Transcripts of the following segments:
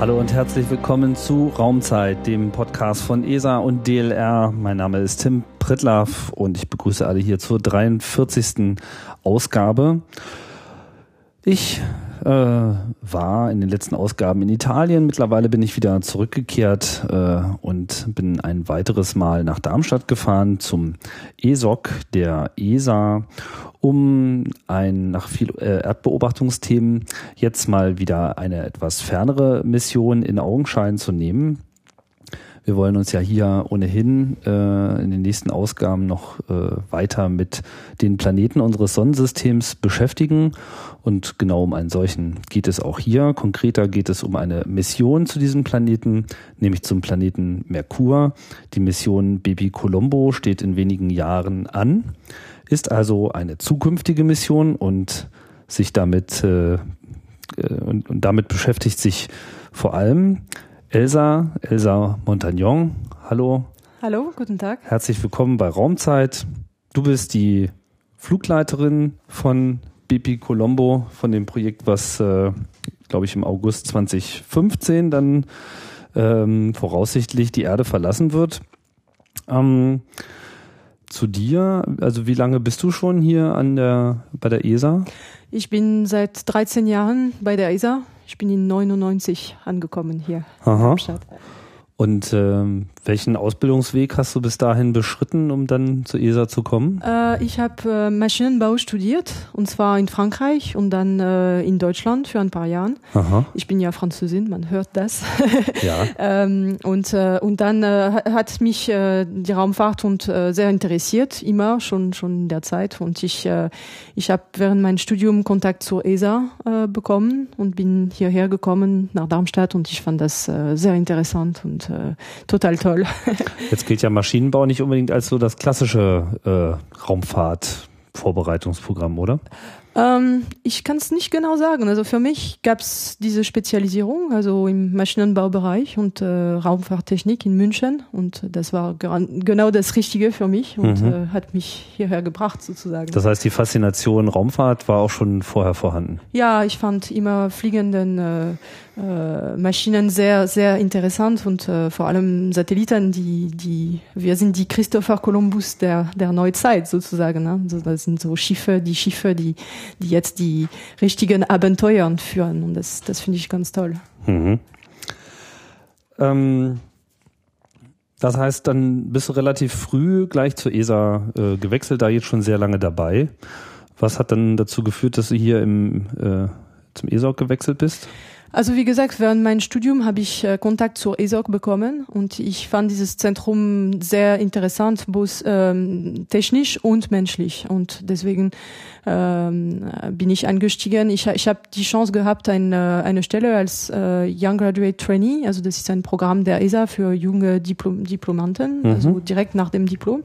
Hallo und herzlich willkommen zu Raumzeit, dem Podcast von ESA und DLR. Mein Name ist Tim Pritlaff und ich begrüße alle hier zur 43. Ausgabe. Ich äh, war in den letzten Ausgaben in Italien. Mittlerweile bin ich wieder zurückgekehrt äh, und bin ein weiteres Mal nach Darmstadt gefahren zum ESOC der ESA, um ein nach viel äh, Erdbeobachtungsthemen jetzt mal wieder eine etwas fernere Mission in Augenschein zu nehmen. Wir wollen uns ja hier ohnehin äh, in den nächsten Ausgaben noch äh, weiter mit den Planeten unseres Sonnensystems beschäftigen. Und genau um einen solchen geht es auch hier. Konkreter geht es um eine Mission zu diesem Planeten, nämlich zum Planeten Merkur. Die Mission Baby Colombo steht in wenigen Jahren an, ist also eine zukünftige Mission und sich damit äh, äh und, und damit beschäftigt sich vor allem Elsa, Elsa Montagnon. Hallo. Hallo, guten Tag. Herzlich willkommen bei Raumzeit. Du bist die Flugleiterin von BP Colombo, von dem Projekt, was, äh, glaube ich, im August 2015 dann ähm, voraussichtlich die Erde verlassen wird. Ähm, zu dir, also wie lange bist du schon hier an der, bei der ESA? Ich bin seit 13 Jahren bei der ESA. Ich bin in 99 angekommen hier Aha. in Stadt. Und ähm, welchen Ausbildungsweg hast du bis dahin beschritten, um dann zur ESA zu kommen? Äh, ich habe äh, Maschinenbau studiert und zwar in Frankreich und dann äh, in Deutschland für ein paar Jahre. Ich bin ja Französin, man hört das. ja. ähm, und, äh, und dann äh, hat mich äh, die Raumfahrt und sehr interessiert, immer schon schon in der Zeit. Und ich ich habe während meinem Studium Kontakt zur ESA bekommen und bin hierher gekommen nach Darmstadt und ich fand das sehr interessant und total toll. Jetzt gilt ja Maschinenbau nicht unbedingt als so das klassische äh, Raumfahrt-Vorbereitungsprogramm, oder? Ähm, ich kann es nicht genau sagen. Also für mich gab es diese Spezialisierung, also im Maschinenbaubereich und äh, Raumfahrttechnik in München. Und das war genau das Richtige für mich und mhm. äh, hat mich hierher gebracht sozusagen. Das heißt, die Faszination Raumfahrt war auch schon vorher vorhanden? Ja, ich fand immer fliegenden äh, äh, Maschinen sehr, sehr interessant und äh, vor allem Satelliten, die, die, wir sind die Christopher Columbus der, der Neuzeit sozusagen. Ne? Also das sind so Schiffe, die Schiffe, die, die jetzt die richtigen Abenteuer führen und das, das finde ich ganz toll. Mhm. Ähm, das heißt, dann bist du relativ früh gleich zur ESA äh, gewechselt, da jetzt schon sehr lange dabei. Was hat dann dazu geführt, dass du hier im, äh, zum ESA gewechselt bist? Also wie gesagt, während meinem Studium habe ich äh, Kontakt zur ESOC bekommen und ich fand dieses Zentrum sehr interessant, both ähm, technisch und menschlich. Und deswegen ähm, bin ich eingestiegen. Ich, ich habe die Chance gehabt, eine, eine Stelle als äh, Young Graduate Trainee, also das ist ein Programm der ESA für junge Diplom Diplomanten, mhm. also direkt nach dem Diplom.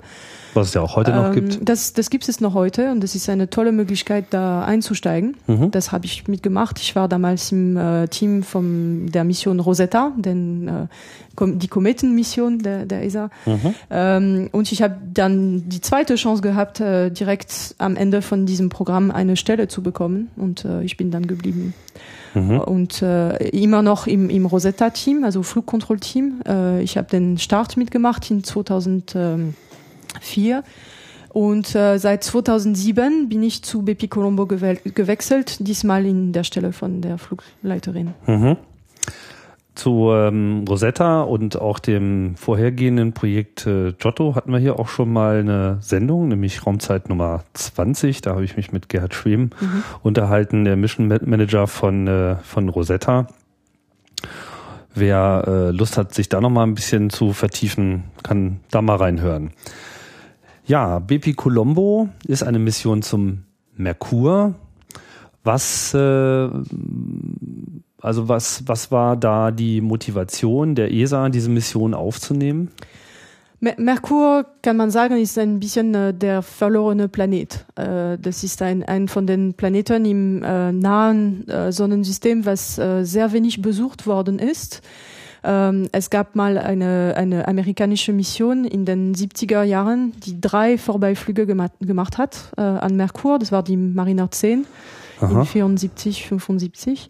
Was es ja auch heute noch ähm, gibt. Das, das gibt es noch heute und das ist eine tolle Möglichkeit, da einzusteigen. Mhm. Das habe ich mitgemacht. Ich war damals im äh, Team von der Mission Rosetta, denn äh, die Kometenmission der, der ESA. Mhm. Ähm, und ich habe dann die zweite Chance gehabt, äh, direkt am Ende von diesem Programm eine Stelle zu bekommen und äh, ich bin dann geblieben. Mhm. Und äh, immer noch im, im Rosetta-Team, also Flugkontrollteam. Äh, ich habe den Start mitgemacht in 2000. Ähm, vier. Und äh, seit 2007 bin ich zu BP Colombo gewechselt, diesmal in der Stelle von der Flugleiterin. Mhm. Zu ähm, Rosetta und auch dem vorhergehenden Projekt äh, Giotto hatten wir hier auch schon mal eine Sendung, nämlich Raumzeit Nummer 20. Da habe ich mich mit Gerhard Schwem mhm. unterhalten, der Mission Manager von, äh, von Rosetta. Wer äh, Lust hat, sich da nochmal ein bisschen zu vertiefen, kann da mal reinhören. Ja, BP Colombo ist eine Mission zum Merkur. Was, äh, also was, was war da die Motivation der ESA, diese Mission aufzunehmen? Merkur kann man sagen, ist ein bisschen äh, der verlorene Planet. Äh, das ist ein, ein von den Planeten im äh, nahen Sonnensystem, was sehr wenig besucht worden ist. Ähm, es gab mal eine, eine amerikanische Mission in den 70er Jahren, die drei Vorbeiflüge gemacht, gemacht hat an Merkur. Das war die Mariner 10. Aha. in 74, 75.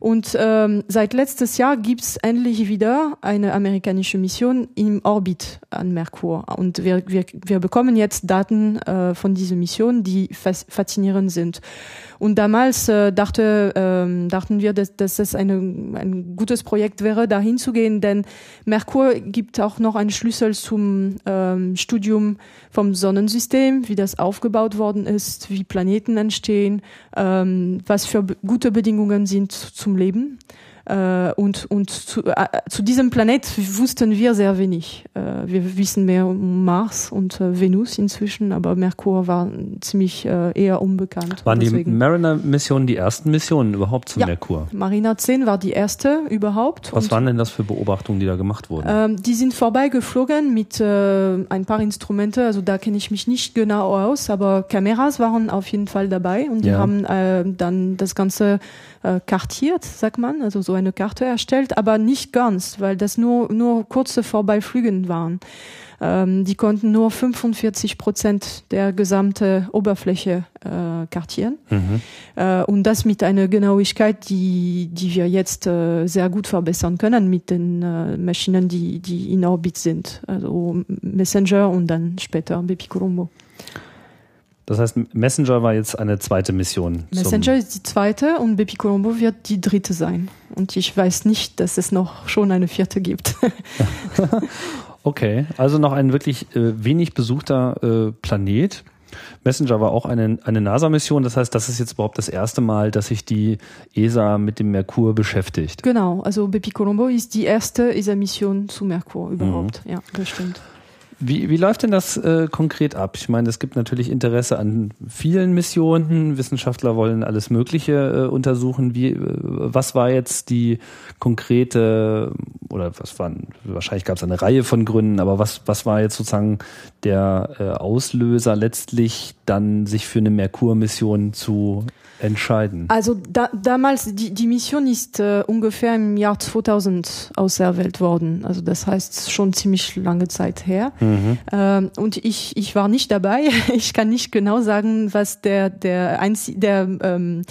Und ähm, seit letztes Jahr gibt's endlich wieder eine amerikanische Mission im Orbit an Merkur. Und wir, wir, wir bekommen jetzt Daten äh, von dieser Mission, die faszinierend sind. Und damals äh, dachte, ähm, dachten wir, dass, dass es eine, ein gutes Projekt wäre, dahin zu gehen, denn Merkur gibt auch noch einen Schlüssel zum ähm, Studium vom Sonnensystem, wie das aufgebaut worden ist, wie Planeten entstehen, ähm, was für gute Bedingungen sind zum Leben. Äh, und und zu, äh, zu diesem Planet wussten wir sehr wenig. Äh, wir wissen mehr um Mars und äh, Venus inzwischen, aber Merkur war ziemlich äh, eher unbekannt. Waren die Mariner-Missionen die ersten Missionen überhaupt zum ja, Merkur? Mariner 10 war die erste überhaupt. Was waren denn das für Beobachtungen, die da gemacht wurden? Ähm, die sind vorbeigeflogen mit äh, ein paar Instrumente, also da kenne ich mich nicht genau aus, aber Kameras waren auf jeden Fall dabei und die ja. haben dann das Ganze äh, kartiert, sagt man, also so eine Karte erstellt, aber nicht ganz, weil das nur, nur kurze Vorbeiflügen waren. Ähm, die konnten nur 45 Prozent der gesamte Oberfläche äh, kartieren. Mhm. Äh, und das mit einer Genauigkeit, die, die wir jetzt äh, sehr gut verbessern können mit den äh, Maschinen, die, die in Orbit sind. Also Messenger und dann später Bepi Colombo. Das heißt, Messenger war jetzt eine zweite Mission. Messenger ist die zweite und Bepi Colombo wird die dritte sein. Und ich weiß nicht, dass es noch schon eine vierte gibt. okay, also noch ein wirklich äh, wenig besuchter äh, Planet. Messenger war auch eine, eine NASA-Mission. Das heißt, das ist jetzt überhaupt das erste Mal, dass sich die ESA mit dem Merkur beschäftigt. Genau, also Bepi Colombo ist die erste ESA-Mission zu Merkur überhaupt. Mhm. Ja, das stimmt. Wie, wie läuft denn das äh, konkret ab? Ich meine, es gibt natürlich Interesse an vielen Missionen. Wissenschaftler wollen alles Mögliche äh, untersuchen. Wie, äh, was war jetzt die konkrete, oder was waren, wahrscheinlich gab es eine Reihe von Gründen, aber was, was war jetzt sozusagen der äh, Auslöser letztlich dann, sich für eine Merkur-Mission zu entscheiden? Also da, damals, die, die Mission ist äh, ungefähr im Jahr 2000 auserwählt worden. Also das heißt schon ziemlich lange Zeit her. Mhm. Ähm, und ich, ich war nicht dabei. Ich kann nicht genau sagen, was der, der, einzig, der ähm,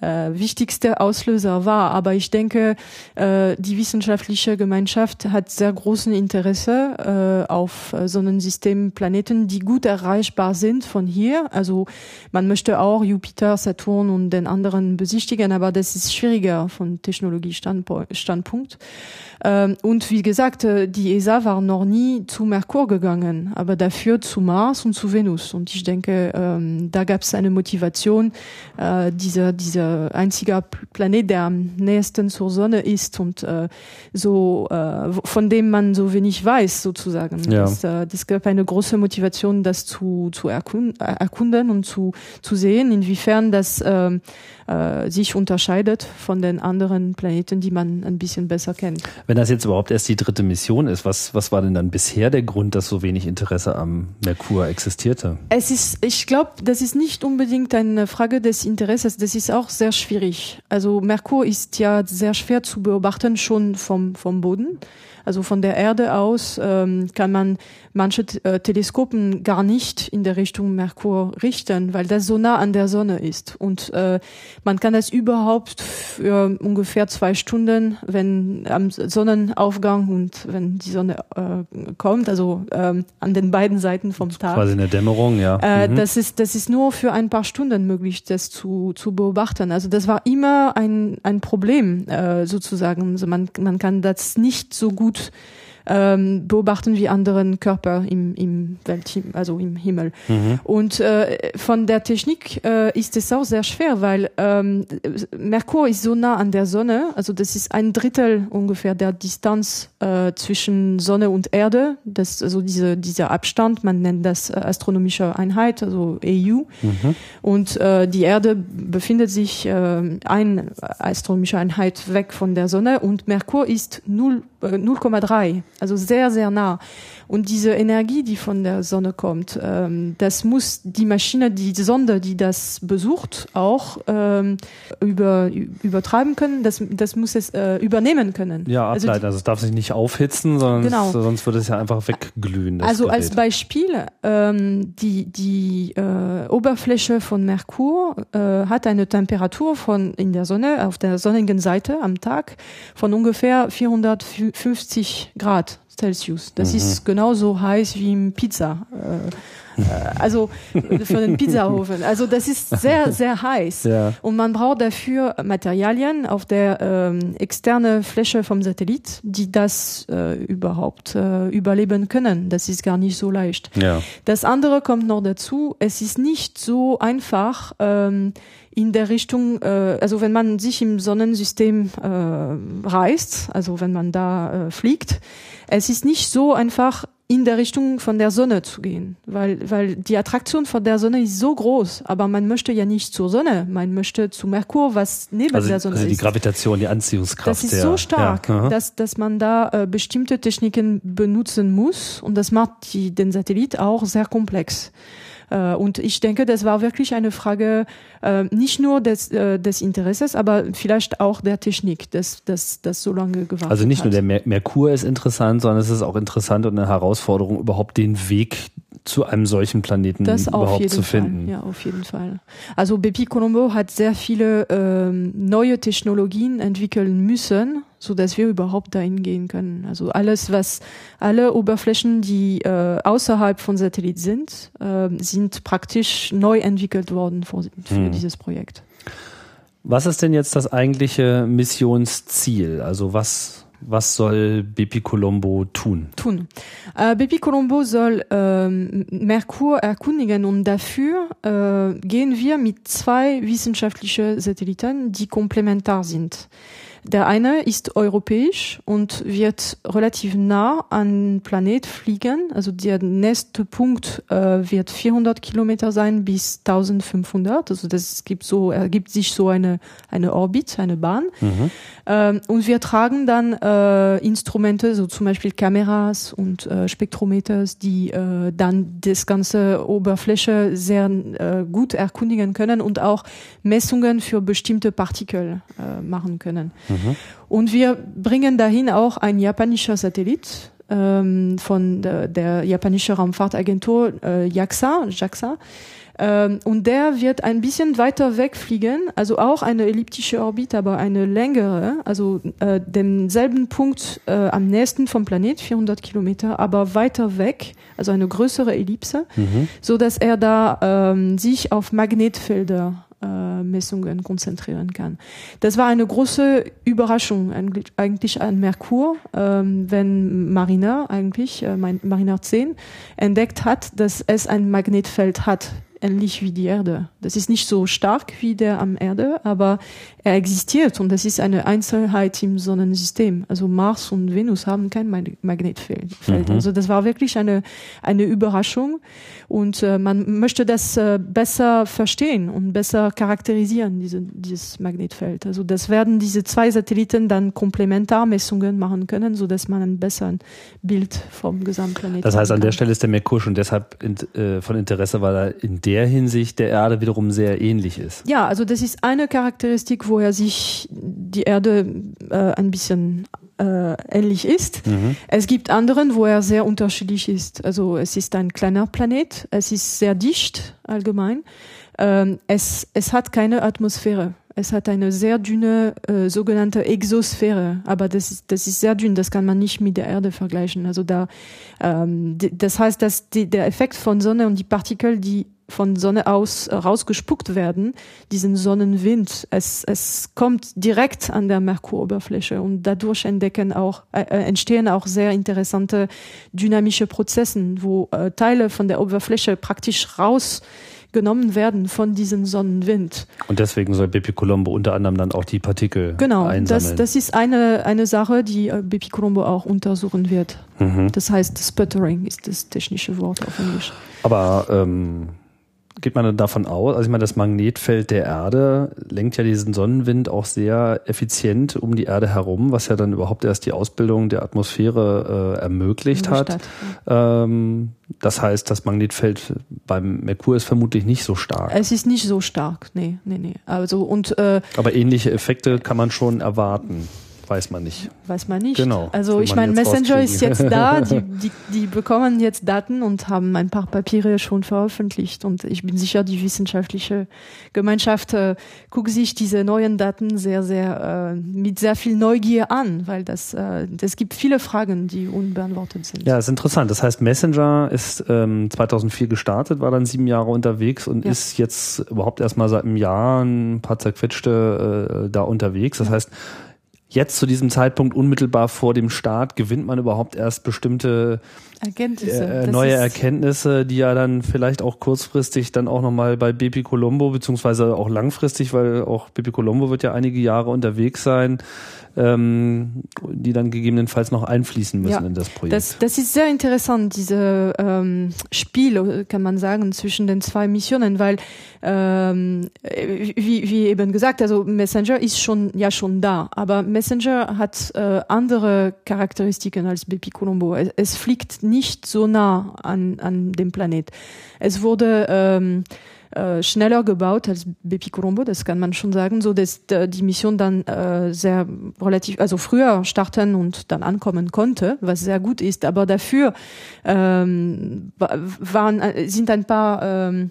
äh, wichtigste Auslöser war. Aber ich denke, äh, die wissenschaftliche Gemeinschaft hat sehr großen Interesse äh, auf äh, Sonnensystem, Planeten, die gut erreichbar sind von hier. Also man möchte auch Jupiter, Saturn und den anderen besichtigen, aber das ist schwieriger von Technologiestandpunkt. Ähm, und wie gesagt, äh, die ESA war noch nie zu Merkur gegangen, aber dafür zu Mars und zu Venus. Und ich denke, ähm, da gab es eine Motivation, äh, dieser, dieser einzige Planet, der am nächsten zur Sonne ist und äh, so von dem man so wenig weiß sozusagen. Ja. Das, das gab eine große Motivation, das zu, zu erkunden und zu, zu sehen, inwiefern das äh, äh, sich unterscheidet von den anderen Planeten, die man ein bisschen besser kennt. Wenn das jetzt überhaupt erst die dritte Mission ist, was, was war denn dann bisher der Grund, dass so wenig Interesse am Merkur existierte? Es ist, ich glaube, das ist nicht unbedingt eine Frage des Interesses, das ist auch sehr schwierig. Also Merkur ist ja sehr schwer zu beobachten, schon vom, vom Boden. Also von der Erde aus ähm, kann man manche äh, Teleskopen gar nicht in der Richtung Merkur richten, weil das so nah an der Sonne ist. Und äh, man kann das überhaupt für ungefähr zwei Stunden, wenn am Sonnenaufgang und wenn die Sonne äh, kommt, also ähm, an den beiden Seiten vom Tag. Quasi eine Dämmerung, ja. Äh, mhm. Das ist das ist nur für ein paar Stunden möglich, das zu zu beobachten. Also das war immer ein ein Problem äh, sozusagen. Also man man kann das nicht so gut goed. Ähm, beobachten wie anderen Körper im, im Welthimmel, also im Himmel. Mhm. Und äh, von der Technik äh, ist es auch sehr schwer, weil ähm, Merkur ist so nah an der Sonne, also das ist ein Drittel ungefähr der Distanz äh, zwischen Sonne und Erde. Das also diese dieser Abstand, man nennt das äh, astronomische Einheit, also EU. Mhm. Und äh, die Erde befindet sich äh, eine astronomische Einheit weg von der Sonne und Merkur ist 0 0,3, also sehr, sehr nah. Und diese Energie, die von der Sonne kommt, ähm, das muss die Maschine, die Sonde, die das besucht, auch ähm, über, übertreiben können. Das, das muss es äh, übernehmen können. Ja, ableiten. Also, also, es darf sich nicht aufhitzen, sondern genau. sonst würde es ja einfach wegglühen. also Gerät. als Beispiel, ähm, die, die äh, Oberfläche von Merkur äh, hat eine Temperatur von in der Sonne, auf der sonnigen Seite am Tag von ungefähr 450 Grad Celsius. Das mhm. ist genauso heiß wie im Pizza. Äh, äh, also für den Pizzaofen. Also das ist sehr, sehr heiß. Ja. Und man braucht dafür Materialien auf der ähm, externe Fläche vom Satellit, die das äh, überhaupt äh, überleben können. Das ist gar nicht so leicht. Ja. Das andere kommt noch dazu. Es ist nicht so einfach, ähm, in der Richtung, äh, also wenn man sich im Sonnensystem äh, reist, also wenn man da äh, fliegt, es ist nicht so einfach in der Richtung von der Sonne zu gehen, weil, weil die Attraktion von der Sonne ist so groß, aber man möchte ja nicht zur Sonne, man möchte zu Merkur, was neben also, der Sonne also ist. die Gravitation, die Anziehungskraft. Das ist der, so stark, ja, dass, dass man da äh, bestimmte Techniken benutzen muss und das macht die, den Satellit auch sehr komplex. Äh, und ich denke, das war wirklich eine Frage äh, nicht nur des, äh, des Interesses, aber vielleicht auch der Technik, dass das, das so lange gewartet Also nicht hat. nur der Mer Merkur ist interessant, sondern es ist auch interessant und eine Herausforderung, überhaupt den Weg zu einem solchen Planeten das überhaupt zu finden. Fall. Ja, auf jeden Fall. Also Bepi Colombo hat sehr viele ähm, neue Technologien entwickeln müssen, so dass wir überhaupt dahin gehen können. Also alles, was alle Oberflächen, die äh, außerhalb von Satellit sind, äh, sind praktisch neu entwickelt worden für, für hm. dieses Projekt. Was ist denn jetzt das eigentliche Missionsziel? Also was was soll Bepi Colombo tun? Tun. Äh, Bepi Colombo soll äh, Merkur erkundigen und dafür äh, gehen wir mit zwei wissenschaftlichen Satelliten, die komplementar sind. Der eine ist europäisch und wird relativ nah an Planet fliegen. Also der nächste Punkt äh, wird 400 Kilometer sein bis 1500. Also das gibt so, ergibt sich so eine, eine Orbit, eine Bahn. Mhm. Ähm, und wir tragen dann äh, Instrumente, so zum Beispiel Kameras und äh, Spektrometers, die äh, dann das ganze Oberfläche sehr äh, gut erkundigen können und auch Messungen für bestimmte Partikel äh, machen können. Mhm. Mhm. Und wir bringen dahin auch ein japanischer Satellit ähm, von der, der japanischen Raumfahrtagentur äh, JAXA, JAXA. Ähm, und der wird ein bisschen weiter wegfliegen, also auch eine elliptische Orbit, aber eine längere, also äh, denselben Punkt äh, am nächsten vom Planet, 400 Kilometer, aber weiter weg, also eine größere Ellipse, mhm. so dass er da ähm, sich auf Magnetfelder äh, Messungen konzentrieren kann. Das war eine große Überraschung eigentlich an Merkur, ähm, wenn Mariner eigentlich, äh, Mariner 10, entdeckt hat, dass es ein Magnetfeld hat ähnlich wie die Erde. Das ist nicht so stark wie der am Erde, aber er existiert und das ist eine Einzelheit im Sonnensystem. Also Mars und Venus haben kein Magnetfeld. Mhm. Also das war wirklich eine, eine Überraschung und äh, man möchte das äh, besser verstehen und besser charakterisieren, diese, dieses Magnetfeld. Also das werden diese zwei Satelliten dann Komplementarmessungen machen können, so dass man ein besseres Bild vom Gesamtplaneten Das heißt, an der Stelle ist der Merkur schon deshalb in, äh, von Interesse, weil er in der der Hinsicht der Erde wiederum sehr ähnlich ist. Ja, also das ist eine Charakteristik, wo er sich die Erde äh, ein bisschen äh, ähnlich ist. Mhm. Es gibt anderen, wo er sehr unterschiedlich ist. Also es ist ein kleiner Planet, es ist sehr dicht allgemein. Ähm, es, es hat keine Atmosphäre. Es hat eine sehr dünne äh, sogenannte Exosphäre, aber das ist, das ist sehr dünn, das kann man nicht mit der Erde vergleichen. Also da, ähm, das heißt, dass die, der Effekt von Sonne und die Partikel, die von Sonne aus rausgespuckt werden, diesen Sonnenwind. Es, es kommt direkt an der Merkuroberfläche und dadurch entdecken auch, äh, äh entstehen auch sehr interessante dynamische Prozesse, wo äh, Teile von der Oberfläche praktisch rausgenommen werden von diesem Sonnenwind. Und deswegen soll Bepi Colombo unter anderem dann auch die Partikel genau, einsammeln. Genau, das, das ist eine, eine Sache, die äh, Bepi Colombo auch untersuchen wird. Mhm. Das heißt, Sputtering ist das technische Wort auf Englisch. Aber ähm geht man davon aus, also ich meine, das Magnetfeld der Erde lenkt ja diesen Sonnenwind auch sehr effizient um die Erde herum, was ja dann überhaupt erst die Ausbildung der Atmosphäre äh, ermöglicht hat. Ähm, das heißt, das Magnetfeld beim Merkur ist vermutlich nicht so stark. Es ist nicht so stark, nee, nee, nee. Also und äh, aber ähnliche Effekte kann man schon erwarten. Weiß man nicht. Weiß man nicht. Genau. Also ich meine, Messenger ist jetzt da, die, die, die bekommen jetzt Daten und haben ein paar Papiere schon veröffentlicht. Und ich bin sicher, die wissenschaftliche Gemeinschaft äh, guckt sich diese neuen Daten sehr, sehr äh, mit sehr viel Neugier an, weil das äh, es gibt viele Fragen, die unbeantwortet sind. Ja, ist interessant. Das heißt, Messenger ist ähm, 2004 gestartet, war dann sieben Jahre unterwegs und ja. ist jetzt überhaupt erstmal seit einem Jahr ein paar zerquetschte äh, da unterwegs. Das heißt, jetzt zu diesem Zeitpunkt unmittelbar vor dem Start gewinnt man überhaupt erst bestimmte Erkenntnisse. Äh, neue Erkenntnisse, die ja dann vielleicht auch kurzfristig dann auch nochmal bei Bepi Colombo, beziehungsweise auch langfristig, weil auch Bepi Colombo wird ja einige Jahre unterwegs sein, ähm, die dann gegebenenfalls noch einfließen müssen ja, in das Projekt. Das, das ist sehr interessant, diese ähm, Spiel, kann man sagen, zwischen den zwei Missionen, weil ähm, wie, wie eben gesagt, also Messenger ist schon ja schon da, aber Messenger hat äh, andere Charakteristiken als Bepi Colombo. Es, es fliegt nicht so nah an, an dem Planet. Es wurde ähm, äh, schneller gebaut als Bepi Colombo, das kann man schon sagen, so dass äh, die Mission dann äh, sehr relativ, also früher starten und dann ankommen konnte, was sehr gut ist. Aber dafür ähm, waren äh, sind ein paar ähm,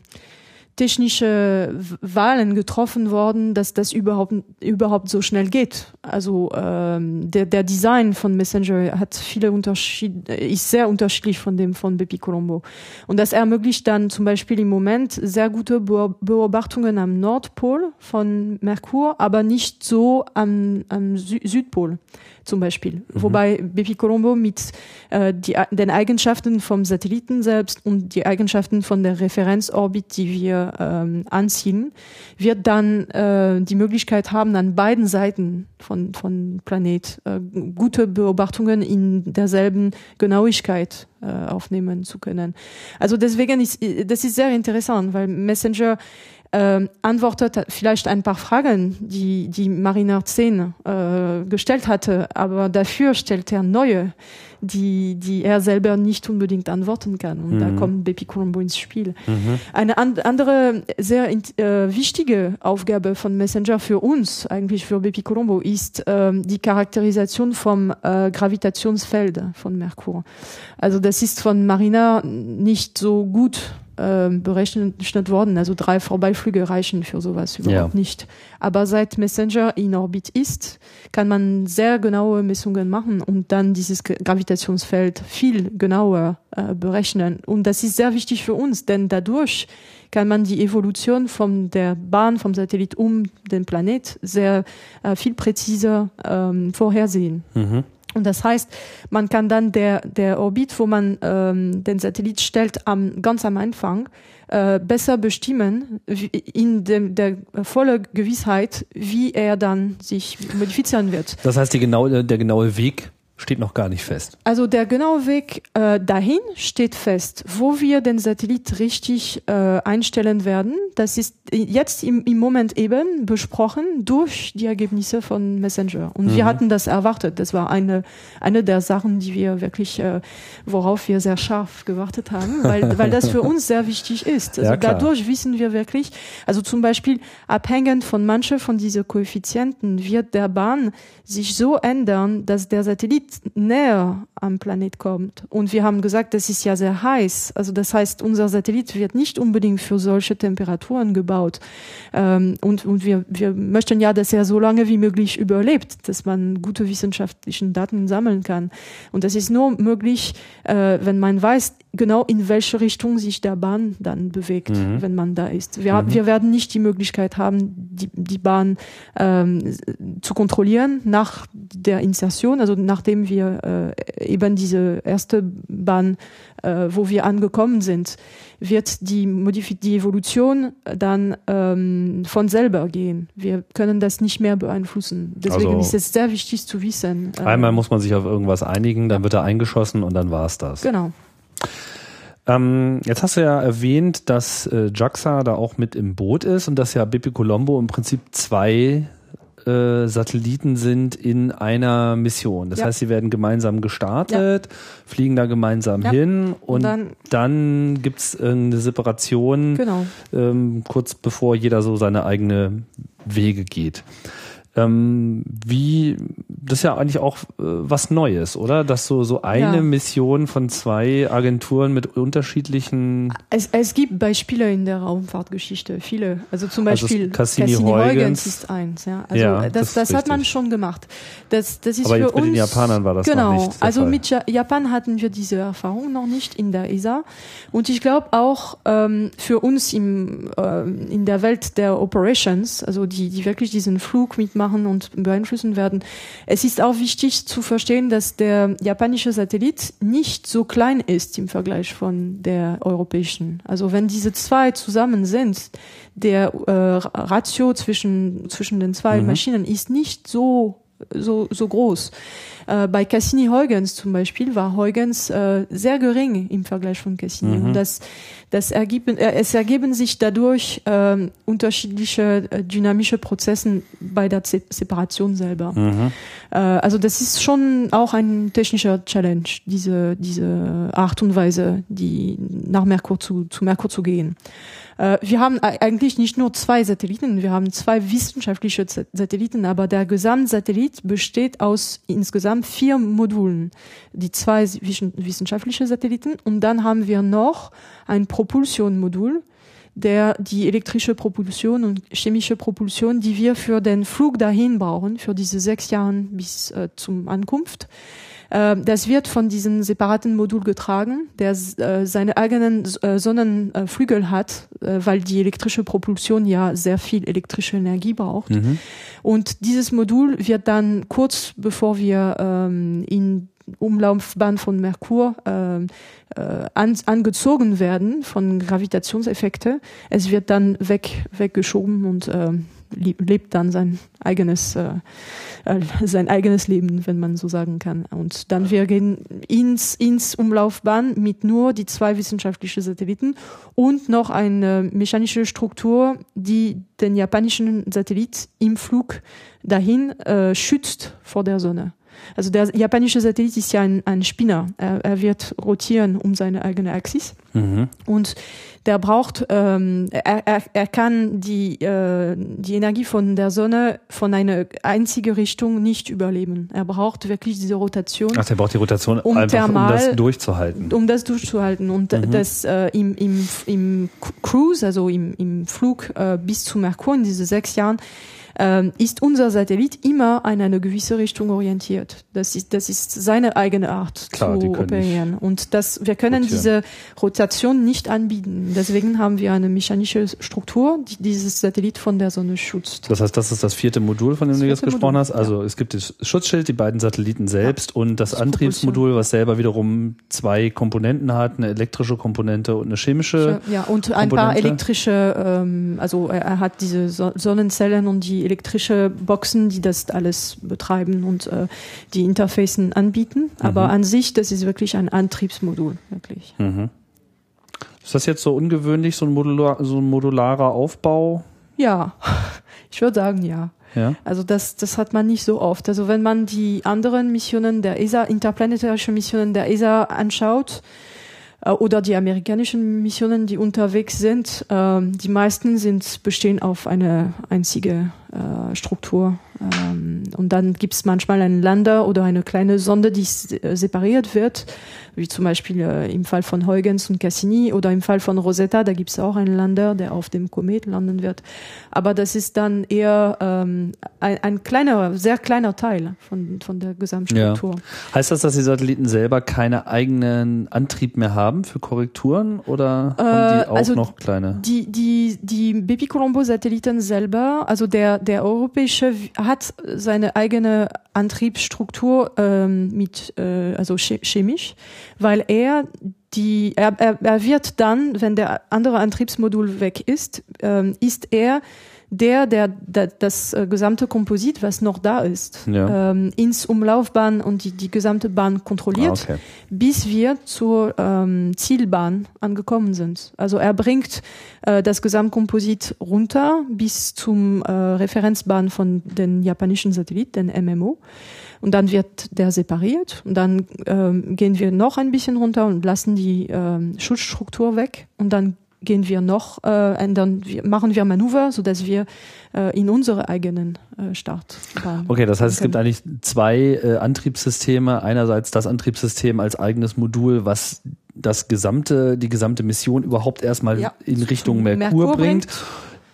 technische Wahlen getroffen worden, dass das überhaupt überhaupt so schnell geht. Also ähm, der, der Design von Messenger hat viele Unterschiede, ist sehr unterschiedlich von dem von Bepi Colombo. Und das ermöglicht dann zum Beispiel im Moment sehr gute Beobachtungen am Nordpol von Merkur, aber nicht so am, am Südpol zum Beispiel. Mhm. Wobei Bepi Colombo mit äh, die, den Eigenschaften vom Satelliten selbst und die Eigenschaften von der Referenzorbit, die wir ähm, anziehen, wird dann äh, die Möglichkeit haben, an beiden Seiten von, von Planet äh, gute Beobachtungen in derselben Genauigkeit äh, aufnehmen zu können. Also deswegen ist das ist sehr interessant, weil Messenger äh, antwortet vielleicht ein paar Fragen, die die Mariner 10 äh, gestellt hatte, aber dafür stellt er neue, die, die er selber nicht unbedingt antworten kann. Und mhm. da kommt Bepi Colombo ins Spiel. Mhm. Eine an andere sehr äh, wichtige Aufgabe von Messenger für uns, eigentlich für Bepi Colombo, ist äh, die Charakterisation vom äh, Gravitationsfeld von Merkur. Also das ist von Mariner nicht so gut berechnet worden. Also drei Vorbeiflüge reichen für sowas überhaupt ja. nicht. Aber seit Messenger in Orbit ist, kann man sehr genaue Messungen machen und dann dieses Gravitationsfeld viel genauer äh, berechnen. Und das ist sehr wichtig für uns, denn dadurch kann man die Evolution von der Bahn vom Satellit um den Planet sehr äh, viel präziser ähm, vorhersehen. Mhm. Und das heißt, man kann dann der, der Orbit, wo man ähm, den Satellit stellt, am, ganz am Anfang, äh, besser bestimmen, in dem, der volle Gewissheit, wie er dann sich modifizieren wird. Das heißt, die genaue, der genaue Weg steht noch gar nicht fest. Also der genaue Weg äh, dahin steht fest. Wo wir den Satellit richtig äh, einstellen werden, das ist jetzt im, im Moment eben besprochen durch die Ergebnisse von Messenger. Und mhm. wir hatten das erwartet. Das war eine, eine der Sachen, die wir wirklich, äh, worauf wir sehr scharf gewartet haben, weil, weil das für uns sehr wichtig ist. Also ja, dadurch wissen wir wirklich, also zum Beispiel abhängend von manchen von diesen Koeffizienten wird der Bahn sich so ändern, dass der Satellit näher am Planet kommt. Und wir haben gesagt, das ist ja sehr heiß. Also das heißt, unser Satellit wird nicht unbedingt für solche Temperaturen gebaut. Ähm, und und wir, wir möchten ja, dass er so lange wie möglich überlebt, dass man gute wissenschaftlichen Daten sammeln kann. Und das ist nur möglich, äh, wenn man weiß, genau in welche Richtung sich der Bahn dann bewegt, mhm. wenn man da ist. Wir, mhm. wir werden nicht die Möglichkeit haben, die, die Bahn ähm, zu kontrollieren nach der Insertion, also nachdem wir äh, eben diese erste Bahn, äh, wo wir angekommen sind, wird die, Modif die Evolution dann ähm, von selber gehen. Wir können das nicht mehr beeinflussen. Deswegen also, ist es sehr wichtig zu wissen. Äh, einmal muss man sich auf irgendwas einigen, dann wird er eingeschossen und dann war es das. Genau. Ähm, jetzt hast du ja erwähnt, dass äh, JAXA da auch mit im Boot ist und dass ja Bepi Colombo im Prinzip zwei äh, Satelliten sind in einer Mission. Das ja. heißt, sie werden gemeinsam gestartet, ja. fliegen da gemeinsam ja. hin und, und dann, dann gibt es eine Separation, genau. ähm, kurz bevor jeder so seine eigene Wege geht. Ähm, wie, das ist ja eigentlich auch äh, was Neues, oder? Dass so, so eine ja. Mission von zwei Agenturen mit unterschiedlichen. Es, es gibt Beispiele in der Raumfahrtgeschichte, viele. Also zum also Beispiel also Cassini, Cassini Huygens ist eins, ja. Also ja, das, das, das hat man schon gemacht. Das, das ist Aber für jetzt mit uns, den Japanern war das genau, noch nicht. also Fall. mit Japan hatten wir diese Erfahrung noch nicht in der ESA. Und ich glaube auch ähm, für uns im, äh, in der Welt der Operations, also die, die wirklich diesen Flug mitmachen, machen und beeinflussen werden. Es ist auch wichtig zu verstehen, dass der japanische Satellit nicht so klein ist im Vergleich von der europäischen. Also wenn diese zwei zusammen sind, der äh, Ratio zwischen, zwischen den zwei mhm. Maschinen ist nicht so so, so groß. Äh, bei Cassini Huygens zum Beispiel war Huygens äh, sehr gering im Vergleich von Cassini. Mhm. Und das, das ergeben, äh, es ergeben sich dadurch äh, unterschiedliche äh, dynamische Prozesse bei der Se Separation selber. Mhm. Äh, also das ist schon auch ein technischer Challenge, diese, diese Art und Weise, die nach Merkur zu, zu Merkur zu gehen. Äh, wir haben eigentlich nicht nur zwei Satelliten, wir haben zwei wissenschaftliche Satelliten, aber der Gesamtsatellit besteht aus insgesamt vier Modulen. Die zwei wissenschaftliche Satelliten und dann haben wir noch ein Propulsionmodul, der die elektrische Propulsion und chemische Propulsion, die wir für den Flug dahin brauchen, für diese sechs Jahre bis äh, zum Ankunft, das wird von diesem separaten Modul getragen, der äh, seine eigenen äh, Sonnenflügel hat, äh, weil die elektrische Propulsion ja sehr viel elektrische Energie braucht. Mhm. Und dieses Modul wird dann kurz bevor wir ähm, in Umlaufbahn von Merkur äh, äh, an, angezogen werden von Gravitationseffekte. Es wird dann weg weggeschoben und äh, lebt dann sein eigenes äh, sein eigenes Leben, wenn man so sagen kann. Und dann wir gehen ins ins Umlaufbahn mit nur die zwei wissenschaftlichen Satelliten und noch eine mechanische Struktur, die den japanischen Satellit im Flug dahin äh, schützt vor der Sonne. Also der japanische Satellit ist ja ein, ein Spinner. Er, er wird rotieren um seine eigene Axis. Mhm. Und der braucht, ähm, er, er, er kann die, äh, die Energie von der Sonne von einer einzigen Richtung nicht überleben. Er braucht wirklich diese Rotation. Ach, der braucht die Rotation um, einfach, thermal, um das durchzuhalten. Um das durchzuhalten. Und mhm. das äh, im, im, im Cruise, also im, im Flug äh, bis zu Merkur in diese sechs Jahren, ist unser Satellit immer in eine gewisse Richtung orientiert. Das ist, das ist seine eigene Art Klar, zu operieren. Und das, wir können rotieren. diese Rotation nicht anbieten. Deswegen haben wir eine mechanische Struktur, die dieses Satellit von der Sonne schützt. Das heißt, das ist das vierte Modul, von dem du jetzt gesprochen Modul, hast. Also ja. es gibt das Schutzschild, die beiden Satelliten selbst ja. und das, das Antriebsmodul, was selber wiederum zwei Komponenten hat, eine elektrische Komponente und eine chemische. Ja, und ein Komponente. paar elektrische, ähm, also er hat diese Sonnenzellen und die elektrische Boxen, die das alles betreiben und äh, die Interfacen anbieten. Aber mhm. an sich, das ist wirklich ein Antriebsmodul, wirklich. Mhm. Ist das jetzt so ungewöhnlich, so ein, modular, so ein modularer Aufbau? Ja, ich würde sagen ja. Ja. Also das, das hat man nicht so oft. Also wenn man die anderen Missionen der ESA, interplanetärische Missionen der ESA anschaut, äh, oder die amerikanischen Missionen, die unterwegs sind, äh, die meisten sind bestehen auf eine einzige Struktur. Ähm, und dann gibt es manchmal einen Lander oder eine kleine Sonde, die separiert wird wie zum Beispiel äh, im Fall von Huygens und Cassini oder im Fall von Rosetta, da gibt es auch einen Lander, der auf dem Komet landen wird. Aber das ist dann eher ähm, ein, ein kleiner, sehr kleiner Teil von, von der Gesamtstruktur. Ja. Heißt das, dass die Satelliten selber keine eigenen Antrieb mehr haben für Korrekturen oder äh, haben die auch also noch kleine? Die, die, die Bepi Colombo Satelliten selber, also der, der europäische hat seine eigene Antriebsstruktur ähm, mit, äh, also chemisch weil er die, er, er, wird dann, wenn der andere Antriebsmodul weg ist, ähm, ist er der, der, der das äh, gesamte Komposit, was noch da ist, ja. ähm, ins Umlaufbahn und die, die gesamte Bahn kontrolliert, ah, okay. bis wir zur ähm, Zielbahn angekommen sind. Also er bringt äh, das Gesamtkomposit runter bis zum äh, Referenzbahn von den japanischen Satellit, den MMO. Und dann wird der separiert und dann ähm, gehen wir noch ein bisschen runter und lassen die ähm, Schutzstruktur weg und dann gehen wir noch, äh, ändern, wir, machen wir Manöver, so dass wir äh, in unsere eigenen äh, Start. Okay, das heißt, es gibt eigentlich zwei äh, Antriebssysteme. Einerseits das Antriebssystem als eigenes Modul, was das gesamte, die gesamte Mission überhaupt erstmal ja. in Richtung Merkur, Merkur bringt. bringt.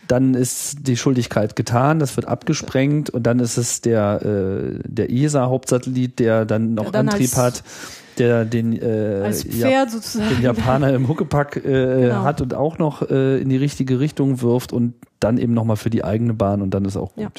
Dann ist die Schuldigkeit getan, das wird abgesprengt und dann ist es der, äh, der ESA-Hauptsatellit, der dann noch dann Antrieb hat der den, äh, ja, den Japaner im Huckepack äh, genau. hat und auch noch äh, in die richtige Richtung wirft und dann eben nochmal für die eigene Bahn und dann ist auch gut. Ja.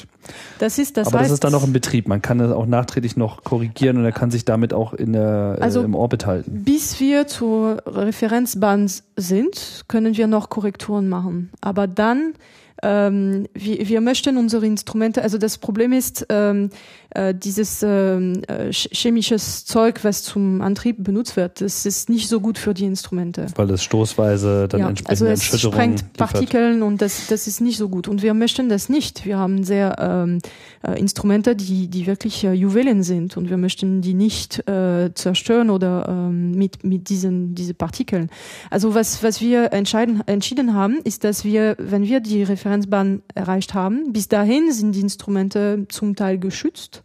Das ist das Aber heißt, das ist dann noch im Betrieb. Man kann das auch nachträglich noch korrigieren und er kann sich damit auch in der, äh, also, im Orbit halten. Bis wir zur Referenzbahn sind, können wir noch Korrekturen machen. Aber dann ähm, wir, wir möchten unsere Instrumente, also das Problem ist, ähm, äh, dieses ähm, äh, chemisches Zeug, was zum Antrieb benutzt wird, das ist nicht so gut für die Instrumente. Weil es stoßweise dann ja, entsprechende also es sprengt Partikeln und das, das ist nicht so gut. Und wir möchten das nicht. Wir haben sehr ähm, äh, Instrumente, die, die wirklich äh, Juwelen sind und wir möchten die nicht äh, zerstören oder ähm, mit, mit diesen diese Partikeln. Also was, was wir entscheiden, entschieden haben, ist, dass wir, wenn wir die Referenzbahn erreicht haben, bis dahin sind die Instrumente zum Teil geschützt.